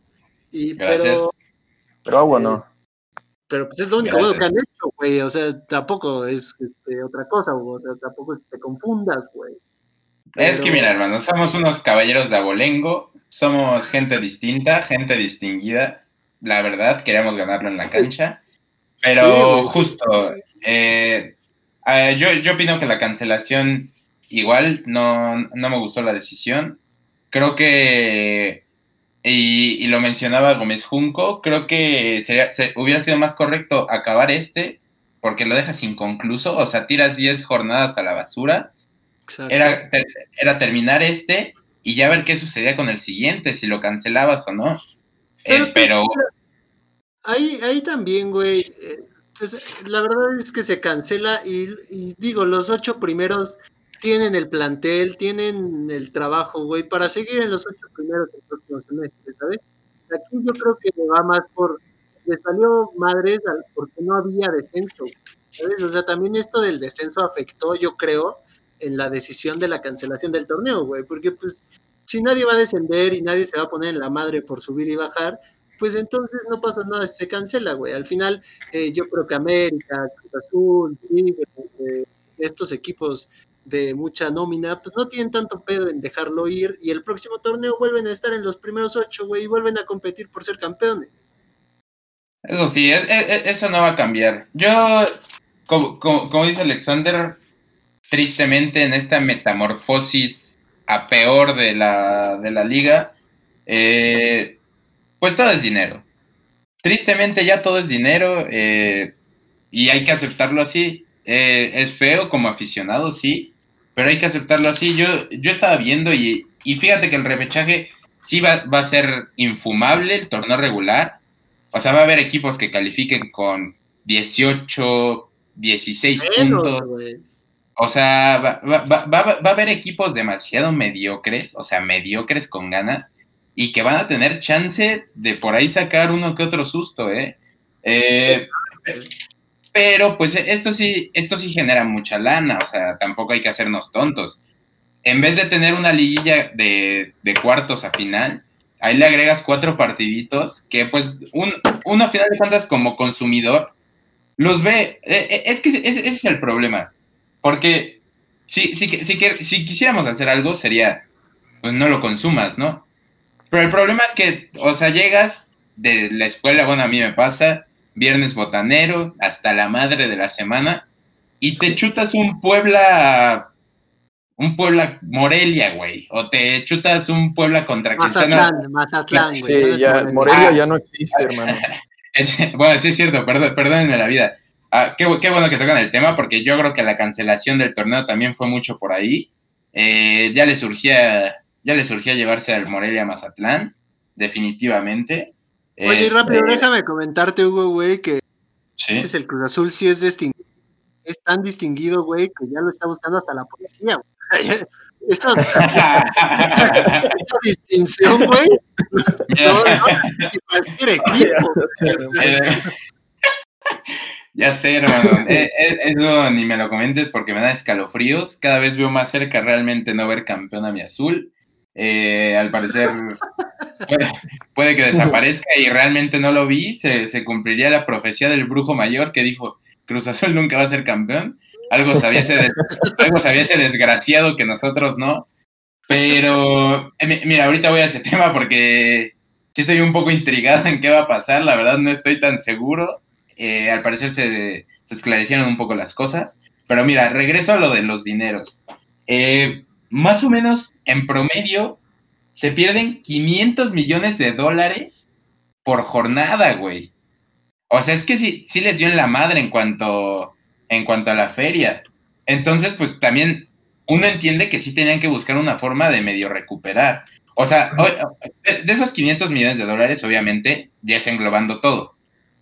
C: Y, pero,
A: pero agua no.
C: Eh, pero pues es lo único que han hecho, güey. O sea, tampoco es este, otra cosa, güey. O sea, tampoco te confundas, güey.
B: Es que mira, hermano, somos unos caballeros de abolengo, somos gente distinta, gente distinguida. La verdad, queremos ganarlo en la cancha. Pero justo, eh, eh, yo, yo opino que la cancelación igual no, no me gustó la decisión. Creo que, y, lo mencionaba Gómez Junco, creo que sería, hubiera sido más correcto acabar este porque lo dejas inconcluso, o sea, tiras 10 jornadas a la basura era, era terminar este y ya ver qué sucedía con el siguiente, si lo cancelabas o no. Pero, eh,
C: ahí, ahí también, güey. Pues, la verdad es que se cancela y, digo, los ocho primeros tienen el plantel, tienen el trabajo, güey, para seguir en los ocho primeros el próximo semestre, ¿sabes? Aquí yo creo que va más por, le salió madres porque no había descenso, ¿sabes? O sea, también esto del descenso afectó, yo creo, en la decisión de la cancelación del torneo, güey, porque pues si nadie va a descender y nadie se va a poner en la madre por subir y bajar, pues entonces no pasa nada, se cancela, güey. Al final, eh, yo creo que América, Cruz Azul, eh, estos equipos de mucha nómina, pues no tienen tanto pedo en dejarlo ir y el próximo torneo vuelven a estar en los primeros ocho, güey, y vuelven a competir por ser campeones.
B: Eso sí, eso no va a cambiar. Yo, como dice Alexander, tristemente en esta metamorfosis a peor de la, de la liga, eh, pues todo es dinero. Tristemente ya todo es dinero eh, y hay que aceptarlo así. Eh, es feo como aficionado, sí, pero hay que aceptarlo así. Yo, yo estaba viendo y, fíjate que el repechaje sí va, a ser infumable el torneo regular. O sea, va a haber equipos que califiquen con 18, 16 puntos. O sea, va, a haber equipos demasiado mediocres, o sea, mediocres con ganas, y que van a tener chance de por ahí sacar uno que otro susto, ¿eh? eh pero pues esto sí, esto sí genera mucha lana, o sea, tampoco hay que hacernos tontos. En vez de tener una liguilla de, cuartos a final, ahí le agregas cuatro partiditos que pues un, uno a final de cuentas como consumidor los ve, eh, eh, es que ese es el problema porque si, si, si, si quisiéramos hacer algo sería, pues no lo consumas, ¿no? Pero el problema es que, o sea, llegas de la escuela, bueno, a mí me pasa, viernes botanero, hasta la madre de la semana, y te chutas un Puebla, un Puebla Morelia, güey, o te chutas un Puebla contra
C: Mazatlán, Mazatlán,
A: güey. Sí, ya, Morelia ya no existe, hermano.
B: bueno, sí es cierto, perdón, perdónenme la vida. Ah, qué, bueno que tocan el tema, porque yo creo que la cancelación del torneo también fue mucho por ahí. Eh, ya le surgía, ya le surgía llevarse al Morelia Mazatlán, definitivamente.
C: Oye, rápido, este, déjame comentarte, Hugo, güey, que ese es el Cruz Azul, sí es distinguido. Es tan distinguido, güey, que ya lo está buscando hasta la policía. Esa, distinción, güey. No, no, cualquier equipo.
B: Ya sé, hermano. Eh, eh, eso ni me lo comentes porque me da escalofríos. Cada vez veo más cerca realmente no ver campeón a mi azul. Eh, al parecer puede, que desaparezca y realmente no lo vi. Se, se, cumpliría la profecía del brujo mayor que dijo Cruz Azul nunca va a ser campeón. Algo sabía ese, algo sabía ese desgraciado que nosotros no. Pero, mira, ahorita voy a ese tema porque sí estoy un poco intrigado en qué va a pasar. La verdad no estoy tan seguro. Eh, al parecer se, se, esclarecieron un poco las cosas. Pero mira, regreso a lo de los dineros. Eh, más o menos en promedio se pierden 500 millones de dólares por jornada, güey. O sea, es que sí, sí les dio en la madre en cuanto, en cuanto a la feria. Entonces, pues también uno entiende que sí tenían que buscar una forma de medio recuperar. O sea, de esos 500 millones de dólares, obviamente, ya es englobando todo.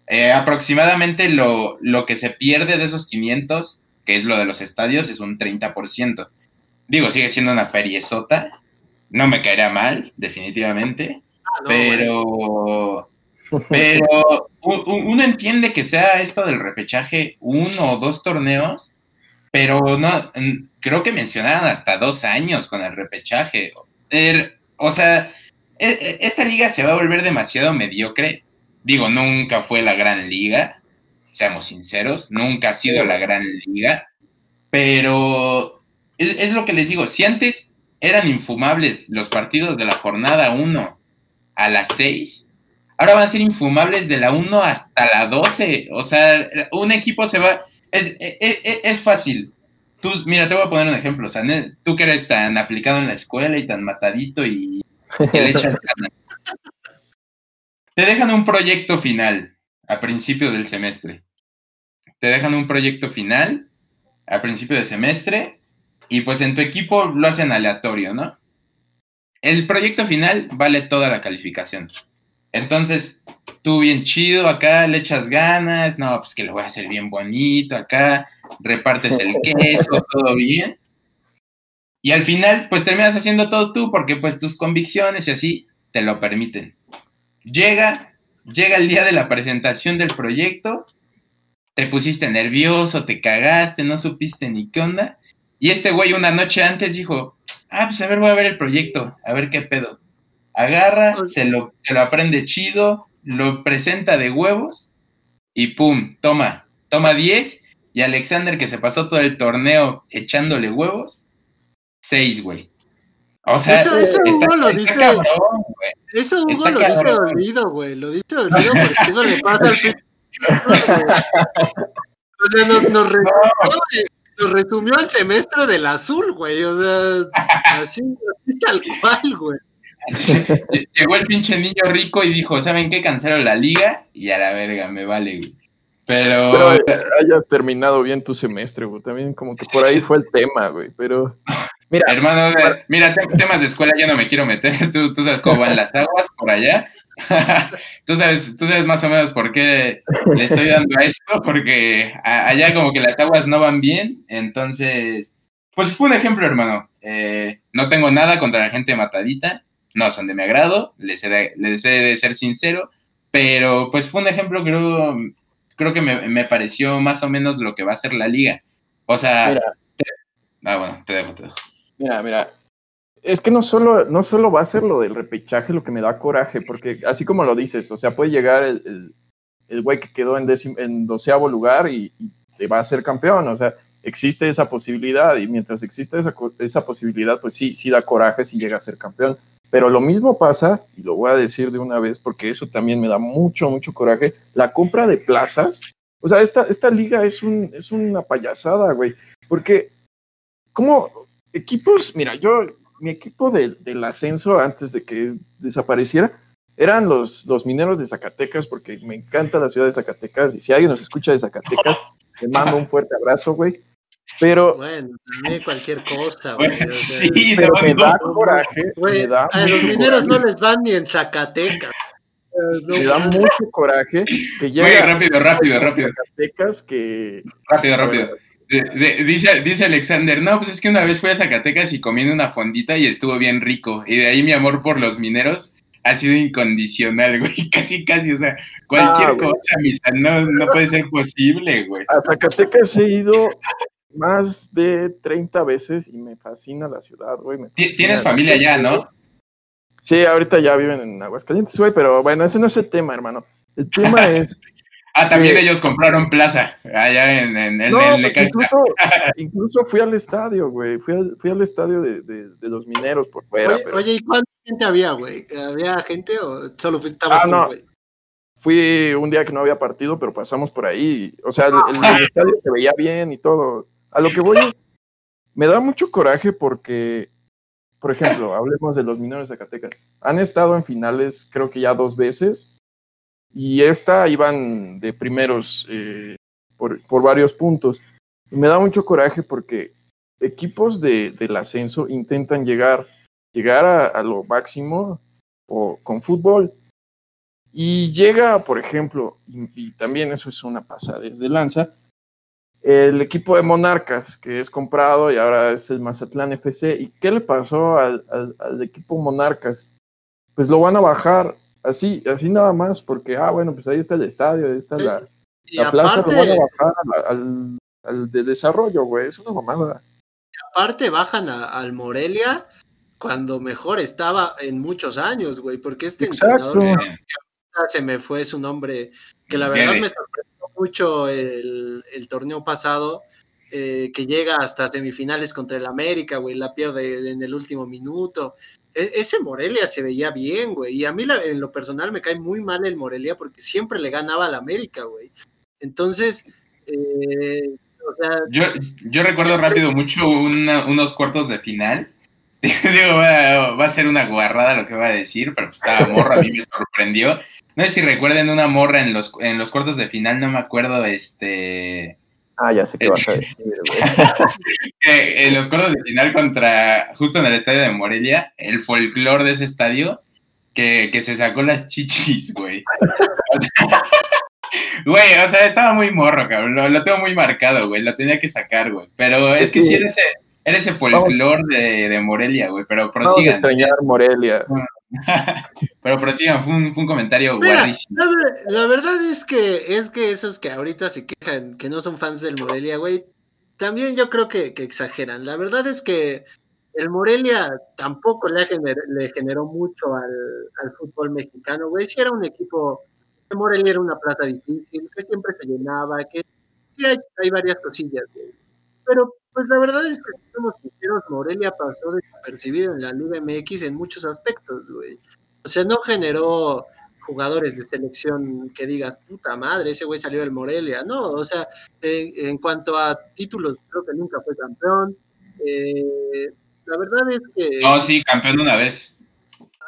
B: Eh, aproximadamente lo, lo, que se pierde de esos 500, que es lo de los estadios, es un 30%. Digo, sigue siendo una feria sota. No me caería mal, definitivamente. Ah, pero, pero uno entiende que sea esto del repechaje uno o dos torneos, pero no, creo que mencionaron hasta dos años con el repechaje. Er, o sea, e, e, esta liga se va a volver demasiado mediocre. Digo, nunca fue la gran liga, seamos sinceros, nunca ha sido la gran liga, pero es, lo que les digo, si antes eran infumables los partidos de la jornada 1 a las 6, ahora van a ser infumables de la 1 hasta la 12. O sea, un equipo se va... Es, fácil. Tú, mira, te voy a poner un ejemplo. O sea, tú que eres tan aplicado en la escuela y tan matadito y te le echas Te dejan un proyecto final a principio del semestre. Te dejan un proyecto final a principio del semestre y pues en tu equipo lo hacen aleatorio, ¿no? El proyecto final vale toda la calificación. Entonces, tú bien chido acá, le echas ganas, no, pues que lo voy a hacer bien bonito acá, repartes el queso, todo bien. Y al final, pues terminas haciendo todo tú porque pues tus convicciones y así te lo permiten. Llega, llega el día de la presentación del proyecto, te pusiste nervioso, te cagaste, no supiste ni qué onda, y este güey una noche antes dijo, ah, pues a ver, voy a ver el proyecto, a ver qué pedo. Agarra, se lo, se lo aprende chido, lo presenta de huevos y pum, toma, toma 10 y Alexander que se pasó todo el torneo echándole huevos, 6, güey.
C: O sea, eso, eso lo dice. Eso Hugo lo dice dolido, güey. Lo dice dolido porque eso le pasa al o sea, nos, nos lo resumió el semestre del azul, güey. O sea, así, tal cual, güey.
B: Llegó el pinche niño rico y dijo, ¿saben qué? Cancelaron la liga y a la verga, me vale, güey. Pero...
A: pero hayas terminado bien tu semestre, güey. También como que por ahí fue el tema, güey. Pero
B: Mira, hermano, mira, temas de escuela ya no me quiero meter. Tú, tú sabes cómo van las aguas por allá. tú, sabes, tú sabes más o menos por qué le estoy dando a esto, porque allá como que las aguas no van bien. Entonces, pues fue un ejemplo, hermano. Eh, no tengo nada contra la gente matadita. No son de mi agrado, les he de, les he de ser sincero. Pero pues fue un ejemplo, creo, creo que me, me, pareció más o menos lo que va a ser la liga. O sea... ah, bueno, te dejo, te dejo.
A: Mira, mira, es que no solo, no solo va a ser lo del repechaje lo que me da coraje, porque así como lo dices, o sea, puede llegar el, el, güey que quedó en, en doceavo lugar y, te va a ser campeón, o sea, existe esa posibilidad y mientras existe esa, esa posibilidad, pues sí, sí da coraje si llega a ser campeón. Pero lo mismo pasa, y lo voy a decir de una vez porque eso también me da mucho, mucho coraje, la compra de plazas. O sea, esta, esta liga es, un, es una payasada, güey. Porque, ¿cómo, equipos, mira, yo, mi equipo del ascenso antes de que desapareciera eran los, los mineros de Zacatecas, porque me encanta la ciudad de Zacatecas, y si alguien nos escucha de Zacatecas, te mando un fuerte abrazo, güey. Pero.
C: Bueno, también cualquier cosa, güey.
B: sí,
A: pero me da coraje.
C: Güey,
A: me da
C: a los mineros no les van ni en Zacatecas. No,
A: Me da mucho coraje que
B: Güey,
A: llega.
B: rápido, rápido, rápido.
A: Zacatecas que.
B: Rápido, rápido. De- de- dice, dice Alexander, no, pues es que una vez fui a Zacatecas y comí en una fondita y estuvo bien rico. Y de ahí mi amor por los mineros ha sido incondicional, güey. Casi, casi, o sea, cualquier
A: Ah,
B: cosa, misa, no, no puede ser posible, güey.
A: A Zacatecas he ido más de 30 veces y me fascina la ciudad, güey.
B: Tienes familia ya, ¿no?
A: Sí, ahorita ya viven en Aguascalientes, güey, pero bueno, ese no es el tema, hermano. El tema es.
B: Ah, también
A: Eh,
B: ellos compraron plaza allá en, en, en
A: no,
B: el
A: pues incluso, incluso fui al estadio, güey. Fui al, fui al estadio de, de- de los mineros por fuera.
C: Oye,
A: pero
C: oye, ¿y cuánta gente había, güey? ¿Había gente o solo fuiste
A: Ah,
C: tú,
A: no.
C: güey?
A: Fui un día que no había partido, pero pasamos por ahí. O sea, el, el-
B: Ah.
A: el estadio se veía bien y todo. A lo que voy es. Me da mucho coraje porque, por ejemplo, hablemos de los mineros de Zacatecas. Han estado en finales, creo que ya dos veces. Y esta iban de primeros eh, por, por varios puntos. Y me da mucho coraje porque equipos de, del ascenso intentan llegar, llegar a, lo máximo o, con fútbol. Y llega, por ejemplo, y, y también eso es una pasada desde lanza, el equipo de Monarcas, que es comprado y ahora es el Mazatlán FC. ¿Y qué le pasó al, al- al equipo Monarcas? Pues lo van a bajar así, así nada más, porque, ah, bueno, pues ahí está el estadio, ahí está la,
C: Y
A: la plaza, lo van a bajar al, al, al de desarrollo, güey, es una mamada.
C: aparte bajan a- al Morelia cuando mejor estaba en muchos años, güey, porque este
A: Exacto.
C: entrenador se me fue su nombre, que la verdad
B: Guede.
C: me sorprendió mucho el, el torneo pasado, eh, que llega hasta semifinales contra el América, güey, la pierde en el último minuto. E- ese Morelia se veía bien, güey, y a mí la- en lo personal me cae muy mal el Morelia porque siempre le ganaba al América, güey. Entonces, eh, o sea,
B: Yo, yo recuerdo rápido mucho una- unos cuartos de final. Digo, va, va a ser una guarrada lo que va a decir, pero pues estaba morra, a mí me sorprendió. No sé si recuerden una morra en los, en los cuartos de final, no me acuerdo, este...
A: Ah, ya sé qué vas a decir, güey.
B: que en los cuartos de final contra, justo en el estadio de Morelia, el folclore de ese estadio, que, que se sacó las chichis, güey. Güey, o sea, estaba muy morro, cabrón. Lo, lo tengo muy marcado, güey. Lo tenía que sacar, güey. Pero es que
A: Sí.
B: sí era ese, era ese folclore de, de Morelia, güey. Pero
A: Vamos a
B: prosigan.
A: extrañar Morelia.
B: Pero fue un, fue un comentario
C: Mira, la, ver- la verdad es que es que esos que ahorita se quejan que no son fans del Morelia, güey, también yo creo que, que exageran. La verdad es que el Morelia tampoco le, gener- le generó mucho al, al fútbol mexicano, güey. Si era un equipo, que Morelia era una plaza difícil, que siempre se llenaba, que sí hay, hay varias cosillas, güey. Pero pues la verdad es que si somos sinceros, Morelia pasó desapercibido en la Liga MX en muchos aspectos, güey. O sea, no generó jugadores de selección que digas, puta madre, ese güey salió del Morelia. No, o sea, en, en cuanto a títulos, creo que nunca fue campeón. Eh, la verdad es que,
B: No, sí, campeón una vez.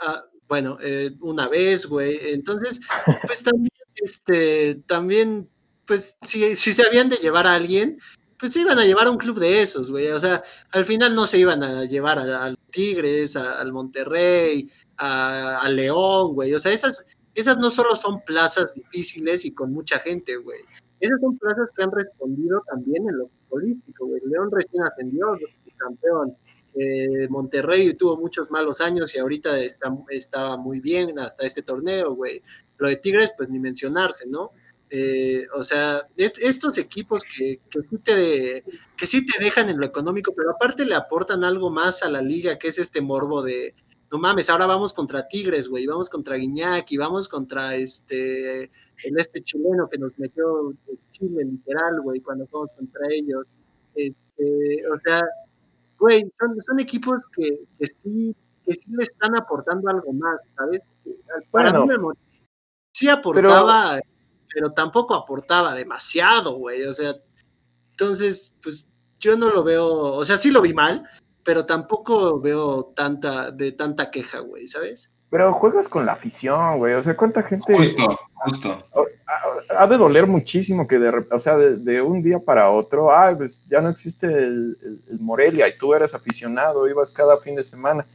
C: ah, bueno, eh, una vez, güey. Entonces, pues también, este, también, pues, si, si se habían de llevar a alguien, pues se iban a llevar a un club de esos, güey. O sea, al final no se iban a llevar a, los Tigres, al Monterrey, a, León, güey. O sea, esas, esas no solo son plazas difíciles y con mucha gente, güey. Esas son plazas que han respondido también en lo futbolístico, güey. León recién ascendió, campeón. Eh, Monterrey tuvo muchos malos años y ahorita está, está muy bien hasta este torneo, güey. Lo de Tigres, pues ni mencionarse, ¿no? Eh, o sea, est- estos equipos que, que, sí te, que sí te dejan en lo económico, pero aparte le aportan algo más a la liga, que es este morbo de, no mames, ahora vamos contra Tigres, güey, vamos contra Guiñac y vamos contra este, el este chileno que nos metió Chile, literal, güey, cuando jugamos contra ellos. Este, o sea, güey, son, son equipos que, que sí que sí le están aportando algo más, ¿sabes? Para
A: Bueno.
C: mí Mon- sí aportaba, pero... tampoco aportaba demasiado, güey. O sea, entonces, pues yo no lo veo, o sea, sí lo vi mal, pero tampoco veo tanta, de tanta queja, güey, ¿sabes?
A: Pero juegas con la afición, güey. O sea, ¿cuánta gente?
B: Justo, justo.
A: Ha de doler muchísimo que de, o sea, de, un día para otro, ay, pues ya no existe el, Morelia y tú eres aficionado, ibas cada fin de semana.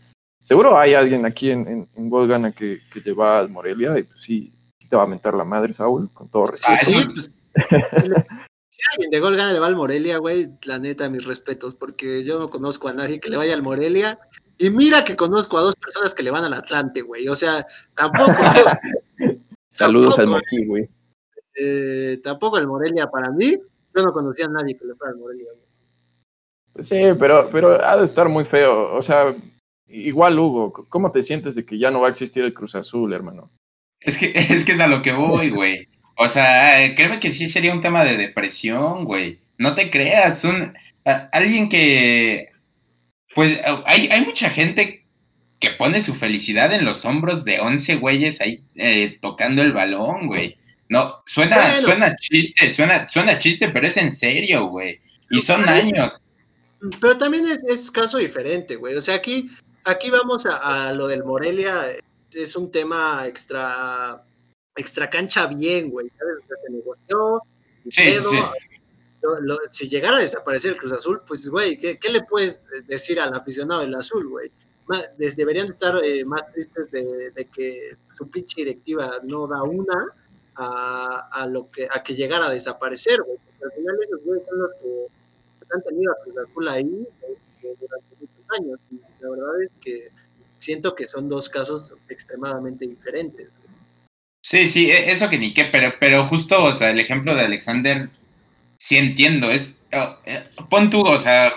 A: Seguro hay alguien aquí en, en, Volgana que, que lleva al Morelia y pues sí, te va a mentar la madre, Saúl, con todo respeto.
C: sí, pues, si alguien de Golgana le va al Morelia, güey, la neta, mis respetos, porque yo no conozco a nadie que le vaya al Morelia. Y mira que conozco a dos personas que le van al Atlante, güey. O sea, tampoco.
A: Saludos al Moquí, güey.
C: Eh, tampoco el Morelia para mí. Yo no conocía a nadie que le fuera al Morelia, güey.
A: Sí, pero, pero ha de estar muy feo. O sea, igual, Hugo, ¿cómo te sientes de que ya no va a existir el Cruz Azul, hermano?
B: Es que es, que es a lo que voy, güey. O sea, créeme que sí sería un tema de depresión, güey. No te creas, un, alguien que, pues hay, hay mucha gente que pone su felicidad en los hombros de 11 güeyes ahí eh, tocando el balón, güey. No, suena, suena chiste, suena, suena chiste, pero es en serio, güey. Y son años.
C: Pero también es, es, caso diferente, güey. O sea, aquí, aquí vamos a, lo del Morelia, es un tema extra, extra cancha bien, güey, ¿sabes? O sea, se negoció. Sí, sí. si llegara a desaparecer el Cruz Azul, pues, güey, ¿qué, ¿qué, le puedes decir al aficionado del azul, güey? deberían estar eh, más tristes de, que su pinche directiva no da una a, lo que a que llegara a desaparecer, güey. Porque al final esos güeyes son los que pues, han tenido a Cruz Azul ahí este, durante muchos años. Y la verdad es que siento que son dos casos extremadamente diferentes.
B: Sí, sí, e, eso que ni qué, pero, pero justo, o sea, el ejemplo de Alexander, sí entiendo, es, oh, eh, pon tú, o sea,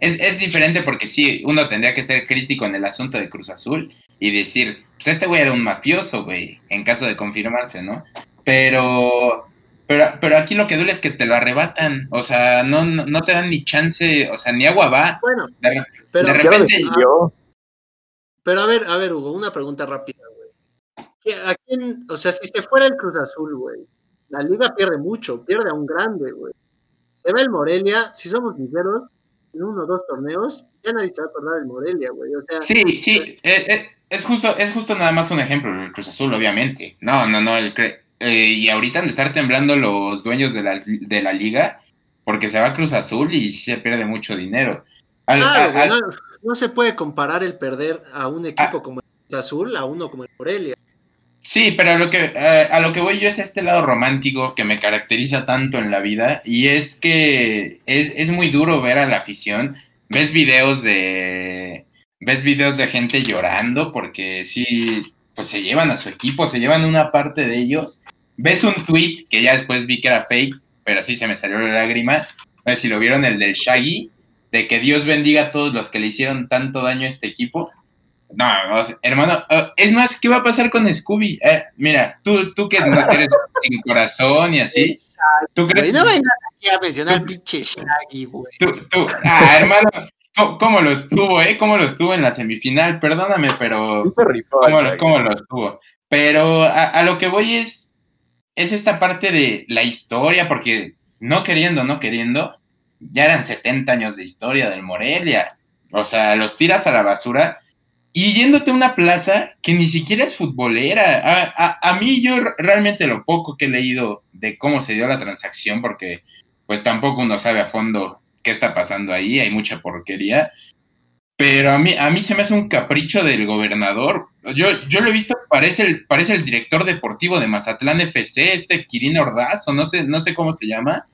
B: es, diferente porque sí, uno tendría que ser crítico en el asunto de Cruz Azul y decir, pues este güey era un mafioso, güey, en caso de confirmarse, ¿no? Pero, pero, pero aquí lo que duele es que te lo arrebatan, o sea, no, no, te dan ni chance, o sea, ni agua va.
C: Bueno, pero, de repente yo... Pero a ver, a ver, Hugo, una pregunta rápida, güey. ¿A quién, o sea, si se fuera el Cruz Azul, güey, la liga pierde mucho, pierde a un grande, güey. Se ve el Morelia, si somos sinceros, en uno o dos torneos, ya nadie se va a acordar del Morelia, güey. O sea,
B: sí, sí, eh, eh, es, justo, es justo nada más un ejemplo, el Cruz Azul, obviamente. No, no, no, el, eh, y ahorita han de estar temblando los dueños de la, de la liga porque se va a Cruz Azul y se pierde mucho dinero.
C: Ah, no, se puede comparar el perder a un equipo como el Azul a uno como el Morelia.
B: Sí, pero a lo que eh, a lo que voy yo es este lado romántico que me caracteriza tanto en la vida y es que es, muy duro ver a la afición. Ves videos de ves videos de gente llorando porque sí, pues se llevan a su equipo, se llevan una parte de ellos. Ves un tweet que ya después vi que era fake, pero sí se me salió la lágrima. A ver si lo vieron el del Shaggy de que Dios bendiga a todos los que le hicieron tanto daño a este equipo. No, hermano, eh, es más, ¿qué va a pasar con Scooby? Eh, mira, tú, tú que no eres sin corazón y así, ¿tú crees?
C: No vengas aquí a mencionar pinche Shaggy, güey.
B: Tú, tú, ah, hermano, ¿cómo, lo estuvo, eh? ¿Cómo lo estuvo en la semifinal? Perdóname, pero...
A: Sí se rifó,
B: ¿Cómo, ¿cómo lo estuvo? Pero a, a, lo que voy es, es esta parte de la historia, porque no queriendo, no queriendo, ya eran 70 años de historia del Morelia. O sea, los tiras a la basura y yéndote a una plaza que ni siquiera es futbolera. A, mí yo realmente lo poco que he leído de cómo se dio la transacción, porque pues tampoco uno sabe a fondo qué está pasando ahí, hay mucha porquería. Pero a mí, a mí se me hace un capricho del gobernador. Yo, yo lo he visto, parece el, parece el director deportivo de Mazatlán FC, este Quirino Ordaz, o no sé, no sé cómo se llama.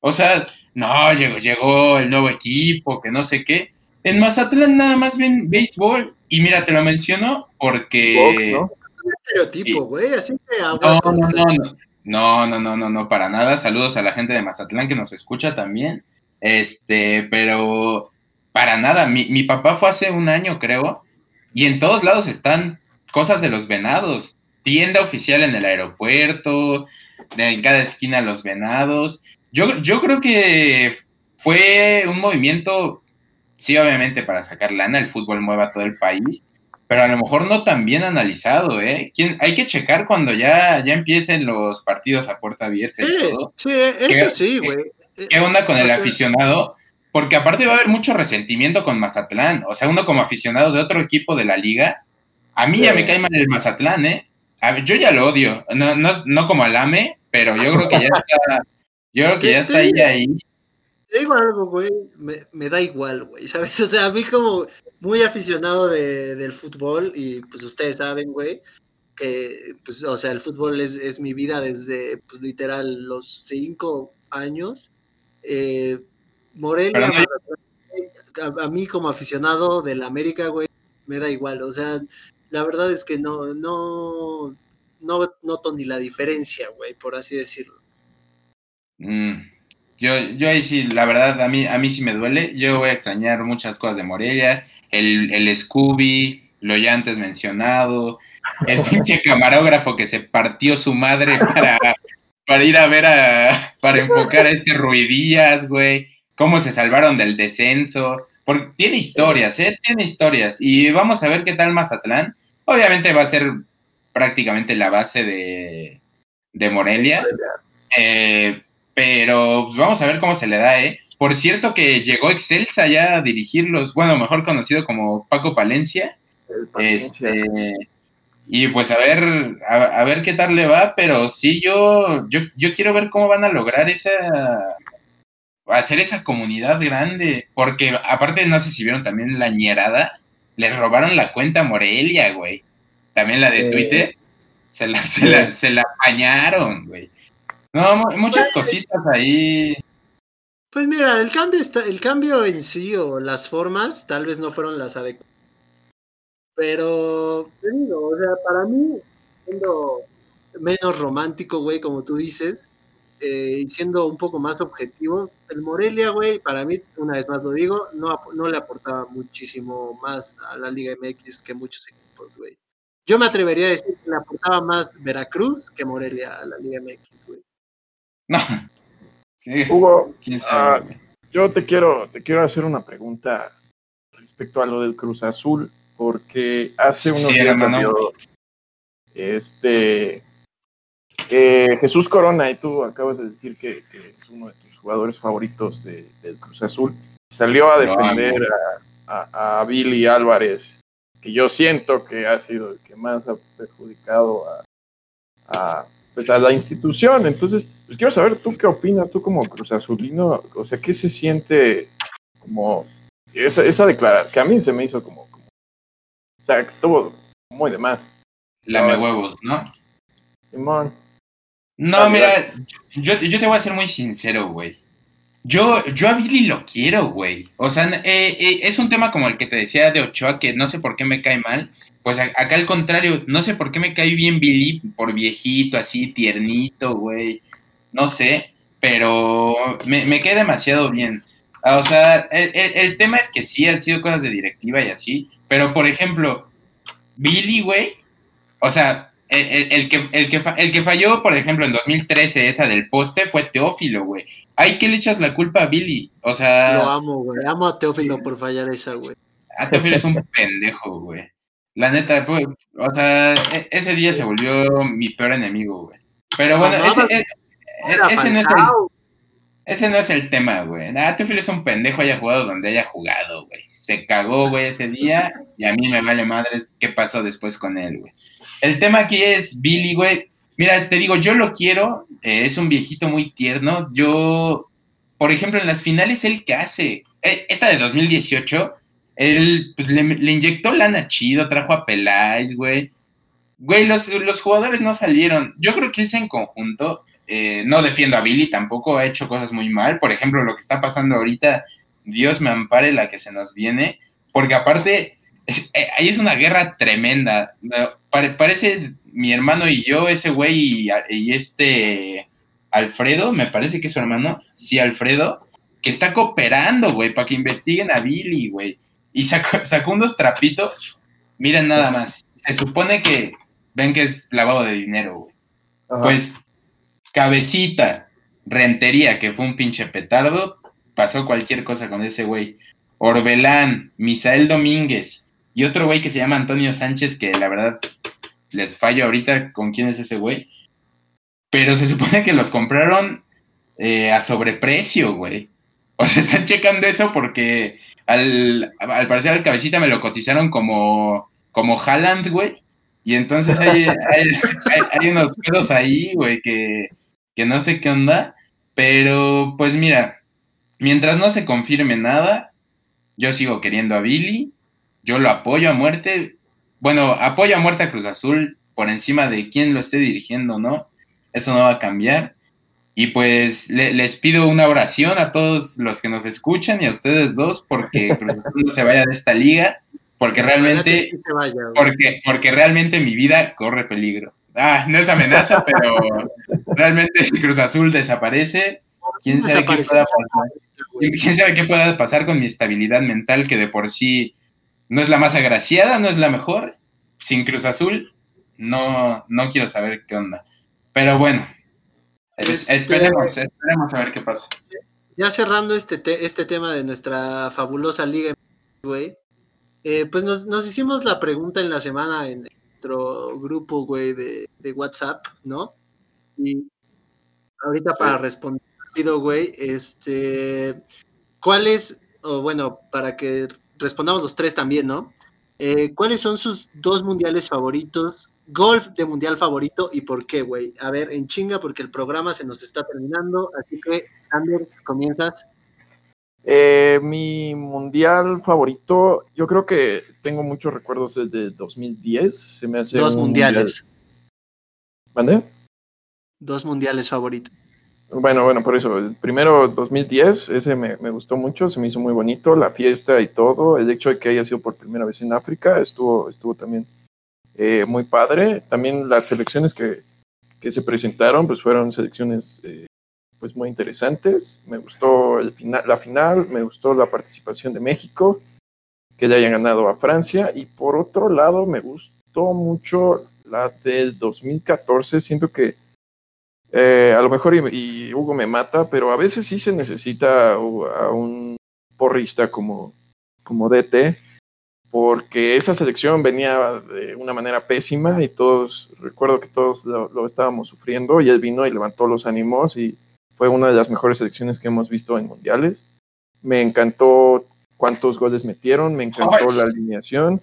B: O sea, no, llegó, llegó el nuevo equipo, que no sé qué. En Mazatlán nada más ven béisbol y mira, te lo menciono porque.
C: ¿no? estereotipo, güey, así que
B: no, no, no, no, no, no, no, no, para nada. Saludos a la gente de Mazatlán que nos escucha también. Este, pero para nada. Mi, mi papá fue hace un año, creo, y en todos lados están cosas de los venados. Tienda oficial en el aeropuerto, en cada esquina los venados. Yo, yo creo que fue un movimiento sí, obviamente para sacar lana, el fútbol mueve a todo el país, pero a lo mejor no tan bien analizado, ¿eh? Hay que checar cuando ya, ya empiecen los partidos a puerta abierta
C: y todo. Sí, eso sí, güey.
B: ¿Qué onda con el aficionado? Porque aparte va a haber mucho resentimiento con Mazatlán. O sea, uno como aficionado de otro equipo de la liga, a mí ya me cae mal el Mazatlán, ¿eh? yo ya lo odio. No, no, no como al AME, pero yo creo que ya está, yo creo que ya está ahí, ahí.
C: Te digo algo, güey, me, me, da igual, güey, ¿sabes? O sea, a mí como muy aficionado de, del fútbol, y pues ustedes saben, güey, que, pues, o sea, el fútbol es, es mi vida desde, pues, literal, los cinco años. Eh, Morelia, a, a, mí como aficionado del América, güey, me da igual, o sea, la verdad es que no, no, no noto ni la diferencia, güey, por así decirlo.
B: Mm, yo, yo ahí sí, la verdad, a mí, a mí sí me duele. Yo voy a extrañar muchas cosas de Morelia, el, el Scooby, lo ya antes mencionado, el pinche camarógrafo que se partió su madre para, para ir a ver a, para enfocar a este Ruidías, güey, cómo se salvaron del descenso, porque tiene historias, ¿eh? Tiene historias, y vamos a ver qué tal Mazatlán. Obviamente va a ser prácticamente la base de, de Morelia. Eh, pero pues, vamos a ver cómo se le da, ¿eh? Por cierto que llegó Excelsa ya a dirigirlos, bueno, mejor conocido como Paco Palencia. Este, y pues a ver, a, ver qué tal le va, pero sí yo, yo, yo quiero ver cómo van a lograr esa, hacer esa comunidad grande, porque aparte no sé si vieron también la ñerada, les robaron la cuenta Morelia, güey. También la de Twitter, se la, se la, se la apañaron, güey. No, muchas pues, cositas ahí.
C: Pues mira, el cambio está, el cambio en sí o las formas tal vez no fueron las adecuadas. Pero, te digo, o sea, para mí, siendo menos romántico, güey, como tú dices, eh, y siendo un poco más objetivo, el Morelia, güey, para mí, una vez más lo digo, no, no le aportaba muchísimo más a la Liga MX que muchos equipos, güey. Yo me atrevería a decir que le aportaba más Veracruz que Morelia a la Liga MX, güey.
B: No.
A: Hugo, uh, yo te quiero, te quiero hacer una pregunta respecto a lo del Cruz Azul, porque hace unos días este eh, Jesús Corona, y tú acabas de decir que, que es uno de tus jugadores favoritos de, del Cruz Azul, salió a defender a, a, a, Billy Álvarez, que yo siento que ha sido el que más ha perjudicado a, a pues a la institución. Entonces, pues quiero saber tú qué opinas, tú como Cruz Azulino, o sea, ¿qué se siente como esa, esa declaración? Que a mí se me hizo como, como o sea, que estuvo muy de más.
B: Lame huevos, ¿no?
A: Simón.
B: No, mira, yo, yo te voy a ser muy sincero, güey. Yo, yo a Billy lo quiero, güey. O sea, eh, eh, es un tema como el que te decía de Ochoa, que no sé por qué me cae mal, pues acá al contrario, no sé por qué me cae bien Billy, por viejito, así, tiernito, güey. No sé, pero me, me cae demasiado bien. Ah, o sea, el, el, el, tema es que sí han sido cosas de directiva y así, pero por ejemplo, Billy, güey, o sea, el, el, que, el, que, el que falló, por ejemplo, en 2013, esa del poste, fue Teófilo, güey. Hay que le echas la culpa a Billy, o sea...
C: Lo amo, güey, amo a Teófilo por fallar esa, güey.
B: A Teófilo es un pendejo, güey. La neta, pues, o sea, e, ese día se volvió mi peor enemigo, güey. Pero bueno, no, ese, ese, ese, no es el, ese no es el tema, güey. Ah, Teófilo es un pendejo, haya jugado donde haya jugado, güey. Se cagó, güey, ese día y a mí me vale madres qué pasó después con él, güey. El tema aquí es Billy, güey. Mira, te digo, yo lo quiero, eh, es un viejito muy tierno. Yo, por ejemplo, en las finales, ¿él qué hace? Eh, esta de 2018 él pues, le, inyectó lana chido, trajo a Peláez, güey. Güey, los, los, jugadores no salieron. Yo creo que es en conjunto. Eh, no defiendo a Billy, tampoco ha hecho cosas muy mal. Por ejemplo, lo que está pasando ahorita, Dios me ampare la que se nos viene. Porque aparte, eh, ahí es una guerra tremenda. Pare, parece mi hermano y yo, ese güey y, y este Alfredo, me parece que es su hermano. Sí, Alfredo, que está cooperando, güey, para que investiguen a Billy, güey y sacó, sacó, unos trapitos. Miren nada más. Se supone que ven que es lavado de dinero, güey. Pues, cabecita, rentería, que fue un pinche petardo, pasó cualquier cosa con ese güey. Orbelán, Misael Domínguez y otro güey que se llama Antonio Sánchez, que la verdad les fallo ahorita con quién es ese güey. Pero se supone que los compraron eh, a sobreprecio, güey. O sea, están checando eso porque al, al parecer al cabecita me lo cotizaron como, como Haaland, güey. Y entonces hay, hay, hay, hay unos pedos ahí, güey, que, que no sé qué onda, pero pues mira, mientras no se confirme nada, yo sigo queriendo a Billy, yo lo apoyo a muerte, bueno, apoyo a muerte a Cruz Azul por encima de quién lo esté dirigiendo, ¿no? Eso no va a cambiar. Y pues les pido una oración a todos los que nos escuchan y a ustedes dos porque Cruz Azul no se vaya de esta liga, porque realmente, porque, porque realmente mi vida corre peligro. Ah, no es amenaza, pero realmente si Cruz Azul desaparece, quién sabe qué pueda pasar. ¿Quién sabe qué pueda pasar con mi estabilidad mental que de por sí no es la más agraciada, no es la mejor? Sin Cruz Azul, no, no quiero saber qué onda. Pero bueno, este, esperemos, esperemos a ver qué pasa.
C: Ya cerrando este, este tema de nuestra fabulosa liga, güey, eh, pues nos, nos, hicimos la pregunta en la semana en nuestro grupo, güey, de, de WhatsApp, ¿no? Y ahorita para responder güey, este, ¿cuál es, o bueno, para que respondamos los tres también, ¿no? Eh, ¿Cuáles son sus dos mundiales favoritos? Golf de mundial favorito y por qué, güey. A ver, en chinga, porque el programa se nos está terminando, así que, Sanders, comienzas.
A: Eh, mi mundial favorito, yo creo que tengo muchos recuerdos desde 2010. Se me hace
C: dos mundiales.
A: ¿Vale?
C: Dos mundiales favoritos.
A: Bueno, bueno, por eso, el primero 2010, ese me, gustó mucho, se me hizo muy bonito, la fiesta y todo, el hecho de que haya sido por primera vez en África, estuvo, estuvo también eh, muy padre. También las selecciones que, se presentaron, pues fueron selecciones eh, pues muy interesantes. Me gustó el final, la final, me gustó la participación de México, que ya hayan ganado a Francia, y por otro lado me gustó mucho la del 2014, siento que eh, a lo mejor y, Hugo me mata, pero a veces sí se necesita a un porrista como, como DT, porque esa selección venía de una manera pésima y todos, recuerdo que todos lo, estábamos sufriendo y él vino y levantó los ánimos y fue una de las mejores selecciones que hemos visto en mundiales. Me encantó cuántos goles metieron, me encantó la alineación.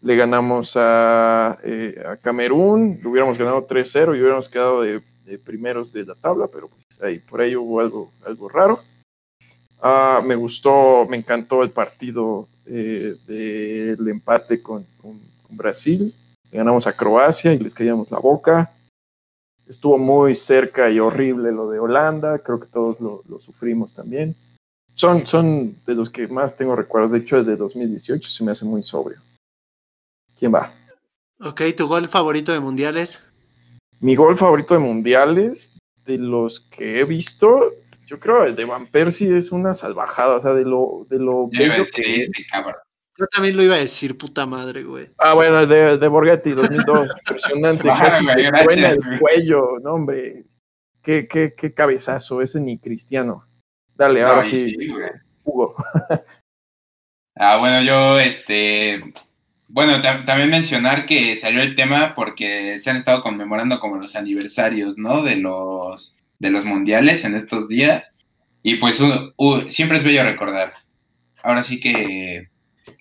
A: Le ganamos a, eh, a Camerún, le hubiéramos ganado 3-0 y hubiéramos quedado de primeros de la tabla, pero pues ahí, por ahí hubo algo, algo raro. Ah, me gustó, me encantó el partido eh, del empate con, Brasil. ganamos a Croacia y les caíamos la boca. Estuvo muy cerca y horrible lo de Holanda, creo que todos lo, sufrimos también. Son, son de los que más tengo recuerdos, de hecho de 2018 se me hace muy sobrio. ¿Quién va?
C: Ok, ¿tu gol favorito de mundiales?
A: Mi gol favorito de mundiales, de los que he visto, yo creo el de Van Persie es una salvajada, o sea, de lo, de lo
B: bello que es.
C: Yo también lo iba a decir, puta madre, güey.
A: Ah, bueno, de, de Borghetti, 2002, impresionante, casi se el cuello, no, hombre. Qué, qué, qué cabezazo, ese ni cristiano. Dale, ahora sí, Hugo.
B: ah, bueno, yo, este, bueno, también mencionar que salió el tema porque se han estado conmemorando como los aniversarios, ¿no? De los, de los mundiales en estos días. Y pues siempre es bello recordar. Ahora sí que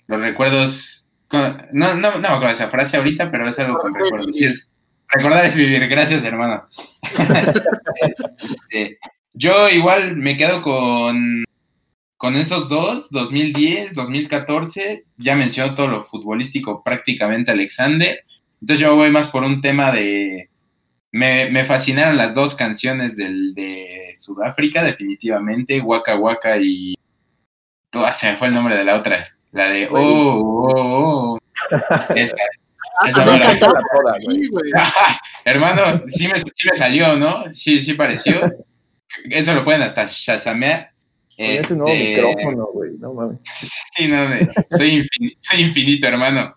B: los recuerdos... No, no, no me acuerdo esa frase ahorita, pero es algo con recuerdos. es, recordar es vivir. Gracias, hermano. Este, yo igual me quedo con con esos dos, 2010, 2014, ya mencionó todo lo futbolístico prácticamente Alexander. Entonces yo voy más por un tema de... Me, fascinaron las dos canciones del, de Sudáfrica, definitivamente, Waka Waka y... Oh, se me fue el nombre de la otra, la de... Oh, oh, oh. Esa, Hermano, sí me, sí me, salió, ¿no? Sí, sí pareció. Eso lo pueden hasta shazamear
A: ese nuevo este, micrófono, güey, no mames.
B: Sí, no, soy, infinito, soy infinito, hermano.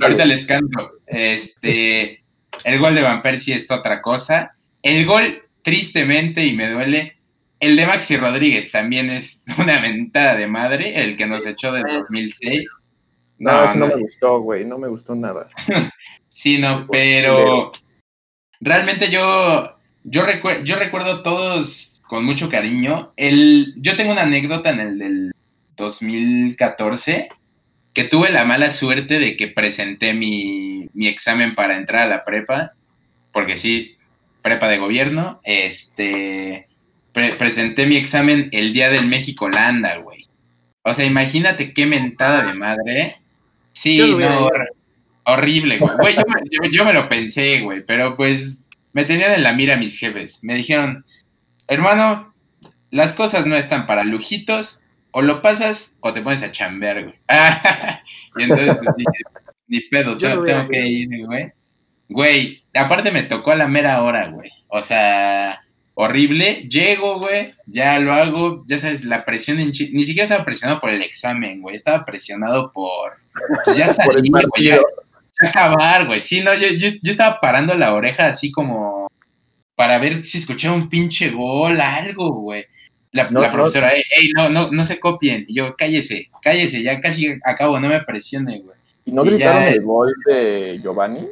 B: ahorita, les canto. Este, el gol de Van Persie es otra cosa. El gol, tristemente, y me duele, el de Maxi Rodríguez también es una mentada de madre, el que nos echó del 2006.
A: No, no eso no, me gustó, güey, no me gustó nada.
B: sí, no, pero realmente yo, yo, yo recuerdo todos con mucho cariño. El, yo tengo una anécdota en el del 2014 que tuve la mala suerte de que presenté mi, examen para entrar a la prepa, porque sí, prepa de gobierno, este, presenté mi examen el día del México-Landa, güey. O sea, imagínate qué mentada de madre. Sí, no, horrible, güey. yo, me lo pensé, güey, pero pues me tenían en la mira mis jefes. Me dijeron, hermano, las cosas no están para lujitos, o lo pasas o te pones a chambear, güey. y entonces pues, dije, ni pedo, tengo, tengo que ir, güey. Güey, aparte me tocó a la mera hora, güey. O sea, horrible. Llego, güey, ya lo hago, ya sabes, la presión en Ni siquiera estaba presionado por el examen, güey. Estaba presionado por. Pues, ya salí, güey. Ya, acabar, güey. Sí, no, yo, yo, yo, estaba parando la oreja así como para ver si escuchaba un pinche gol, algo, güey. La, profesora, ey, no, no, no se copien. Y yo, cállese, cállese, ya casi acabo, no me presione, güey.
A: ¿Y no gritaron el gol de Giovanni?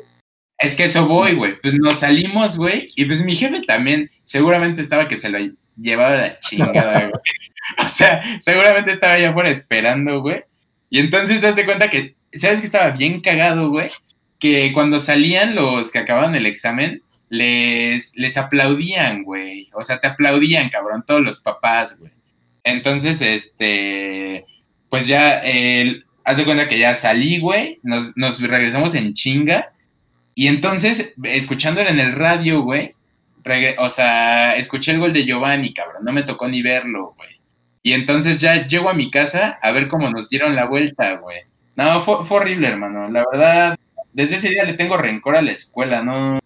B: Es que eso voy, güey. Pues nos salimos, güey. Y pues mi jefe también seguramente estaba que se lo llevaba la chingada, güey. O sea, seguramente estaba allá afuera esperando, güey. Y entonces se hace cuenta que, ¿sabes que estaba bien cagado, güey? Que cuando salían los que acababan el examen, les, les aplaudían, güey. O sea, te aplaudían, cabrón, todos los papás, güey. Entonces, este, pues ya, el, haz de cuenta que ya salí, güey, nos, nos regresamos en chinga y entonces, escuchándolo en el radio, güey, o sea, escuché el gol de Giovanni, cabrón, no me tocó ni verlo, güey. Y entonces ya llego a mi casa a ver cómo nos dieron la vuelta, güey. No, fue, horrible, hermano. La verdad, desde ese día le tengo rencor a la escuela, no.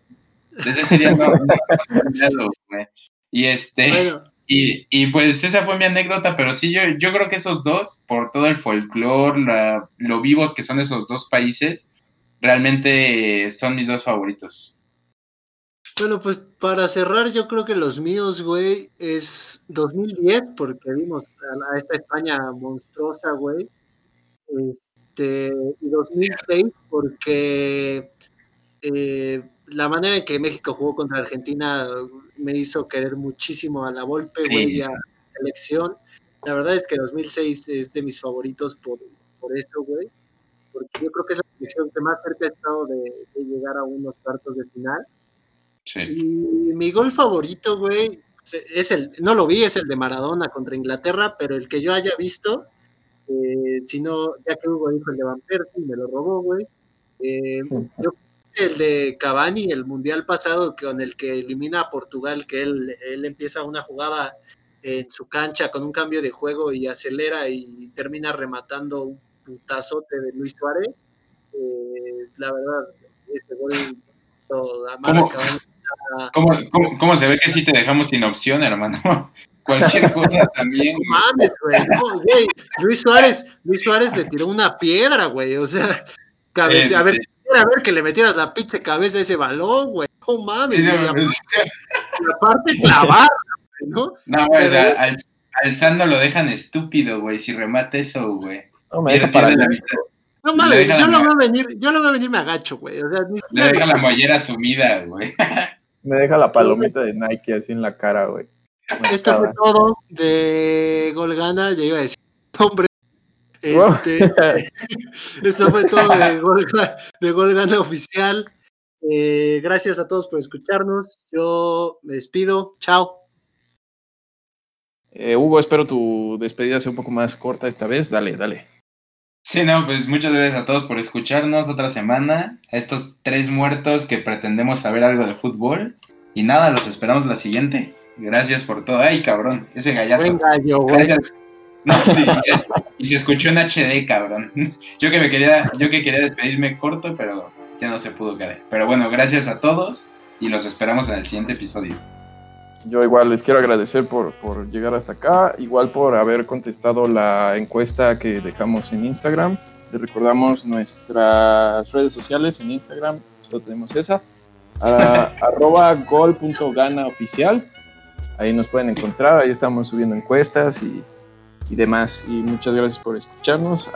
B: Desde ese día no. no, güey. Y este. Y, y, pues esa fue mi anécdota, pero sí, yo, yo creo que esos dos, por todo el folclore, lo vivos que son esos dos países, realmente son mis dos favoritos.
C: Bueno, pues para cerrar, yo creo que los míos, güey, es 2010, porque vimos a, esta España monstruosa, güey. Este, y 2006, porque eh, la manera en que México jugó contra Argentina me hizo querer muchísimo a la Volpe, güey, y a la selección. La verdad es que 2006 es de mis favoritos por, por eso, güey porque yo creo que es la selección que más cerca ha estado de, llegar a unos cuartos de final. Sí. Y mi gol favorito, güey, es el, no lo vi, es el de Maradona contra Inglaterra, pero el que yo haya visto, eh, si no, ya que Hugo dijo el de Van Persie, me lo robó, güey. Eh, yo el de Cavani, el mundial pasado, con el que elimina a Portugal, que él, él empieza una jugada en su cancha con un cambio de juego y acelera y termina rematando un putazote de Luis Suárez. Eh, la verdad, ese gol
B: ¿Cómo, ¿Cómo, cómo, se ve que si te dejamos sin opción, hermano? Cualquier cosa también.
C: No mames, güey. Luis Suárez, Luis Suárez le tiró una piedra, güey. O sea, cabeza, a ver, a ver que le metieras la pinche cabeza a ese balón, güey. No mames. Sí, y aparte clavar, ¿no?
B: No, güey, al, alzando lo dejan estúpido, güey, si remata eso, güey. No me deja
C: para la No mames, yo lo veo venir, yo lo veo venir, me agacho, güey. O sea,
B: me deja la mollera sumida, güey.
A: Me deja la palomita de Nike así en la cara, güey.
C: Esto fue todo de Golgana, ya iba a decir hombre. Este, esto fue todo de de Golgana oficial. Eh, gracias a todos por escucharnos. Yo me despido. Chao.
A: Eh, Hugo, espero tu despedida sea un poco más corta esta vez. Dale, dale.
B: Sí, no, pues muchas gracias a todos por escucharnos otra semana. A estos tres muertos que pretendemos saber algo de fútbol. Y nada, los esperamos la siguiente. Gracias por todo. Ay, cabrón, ese gallazo. gallo, Gracias. No, y, se, escuchó en HD, cabrón. Yo que me quería, yo que quería despedirme corto, pero ya no se pudo caer. Pero bueno, gracias a todos y los esperamos en el siguiente episodio.
A: Yo igual les quiero agradecer por, por, llegar hasta acá, igual por haber contestado la encuesta que dejamos en Instagram. Les recordamos nuestras redes sociales en Instagram, solo tenemos esa, arroba gol.gana oficial. Ahí nos pueden encontrar, ahí estamos subiendo encuestas y, y demás. Y muchas gracias por escucharnos.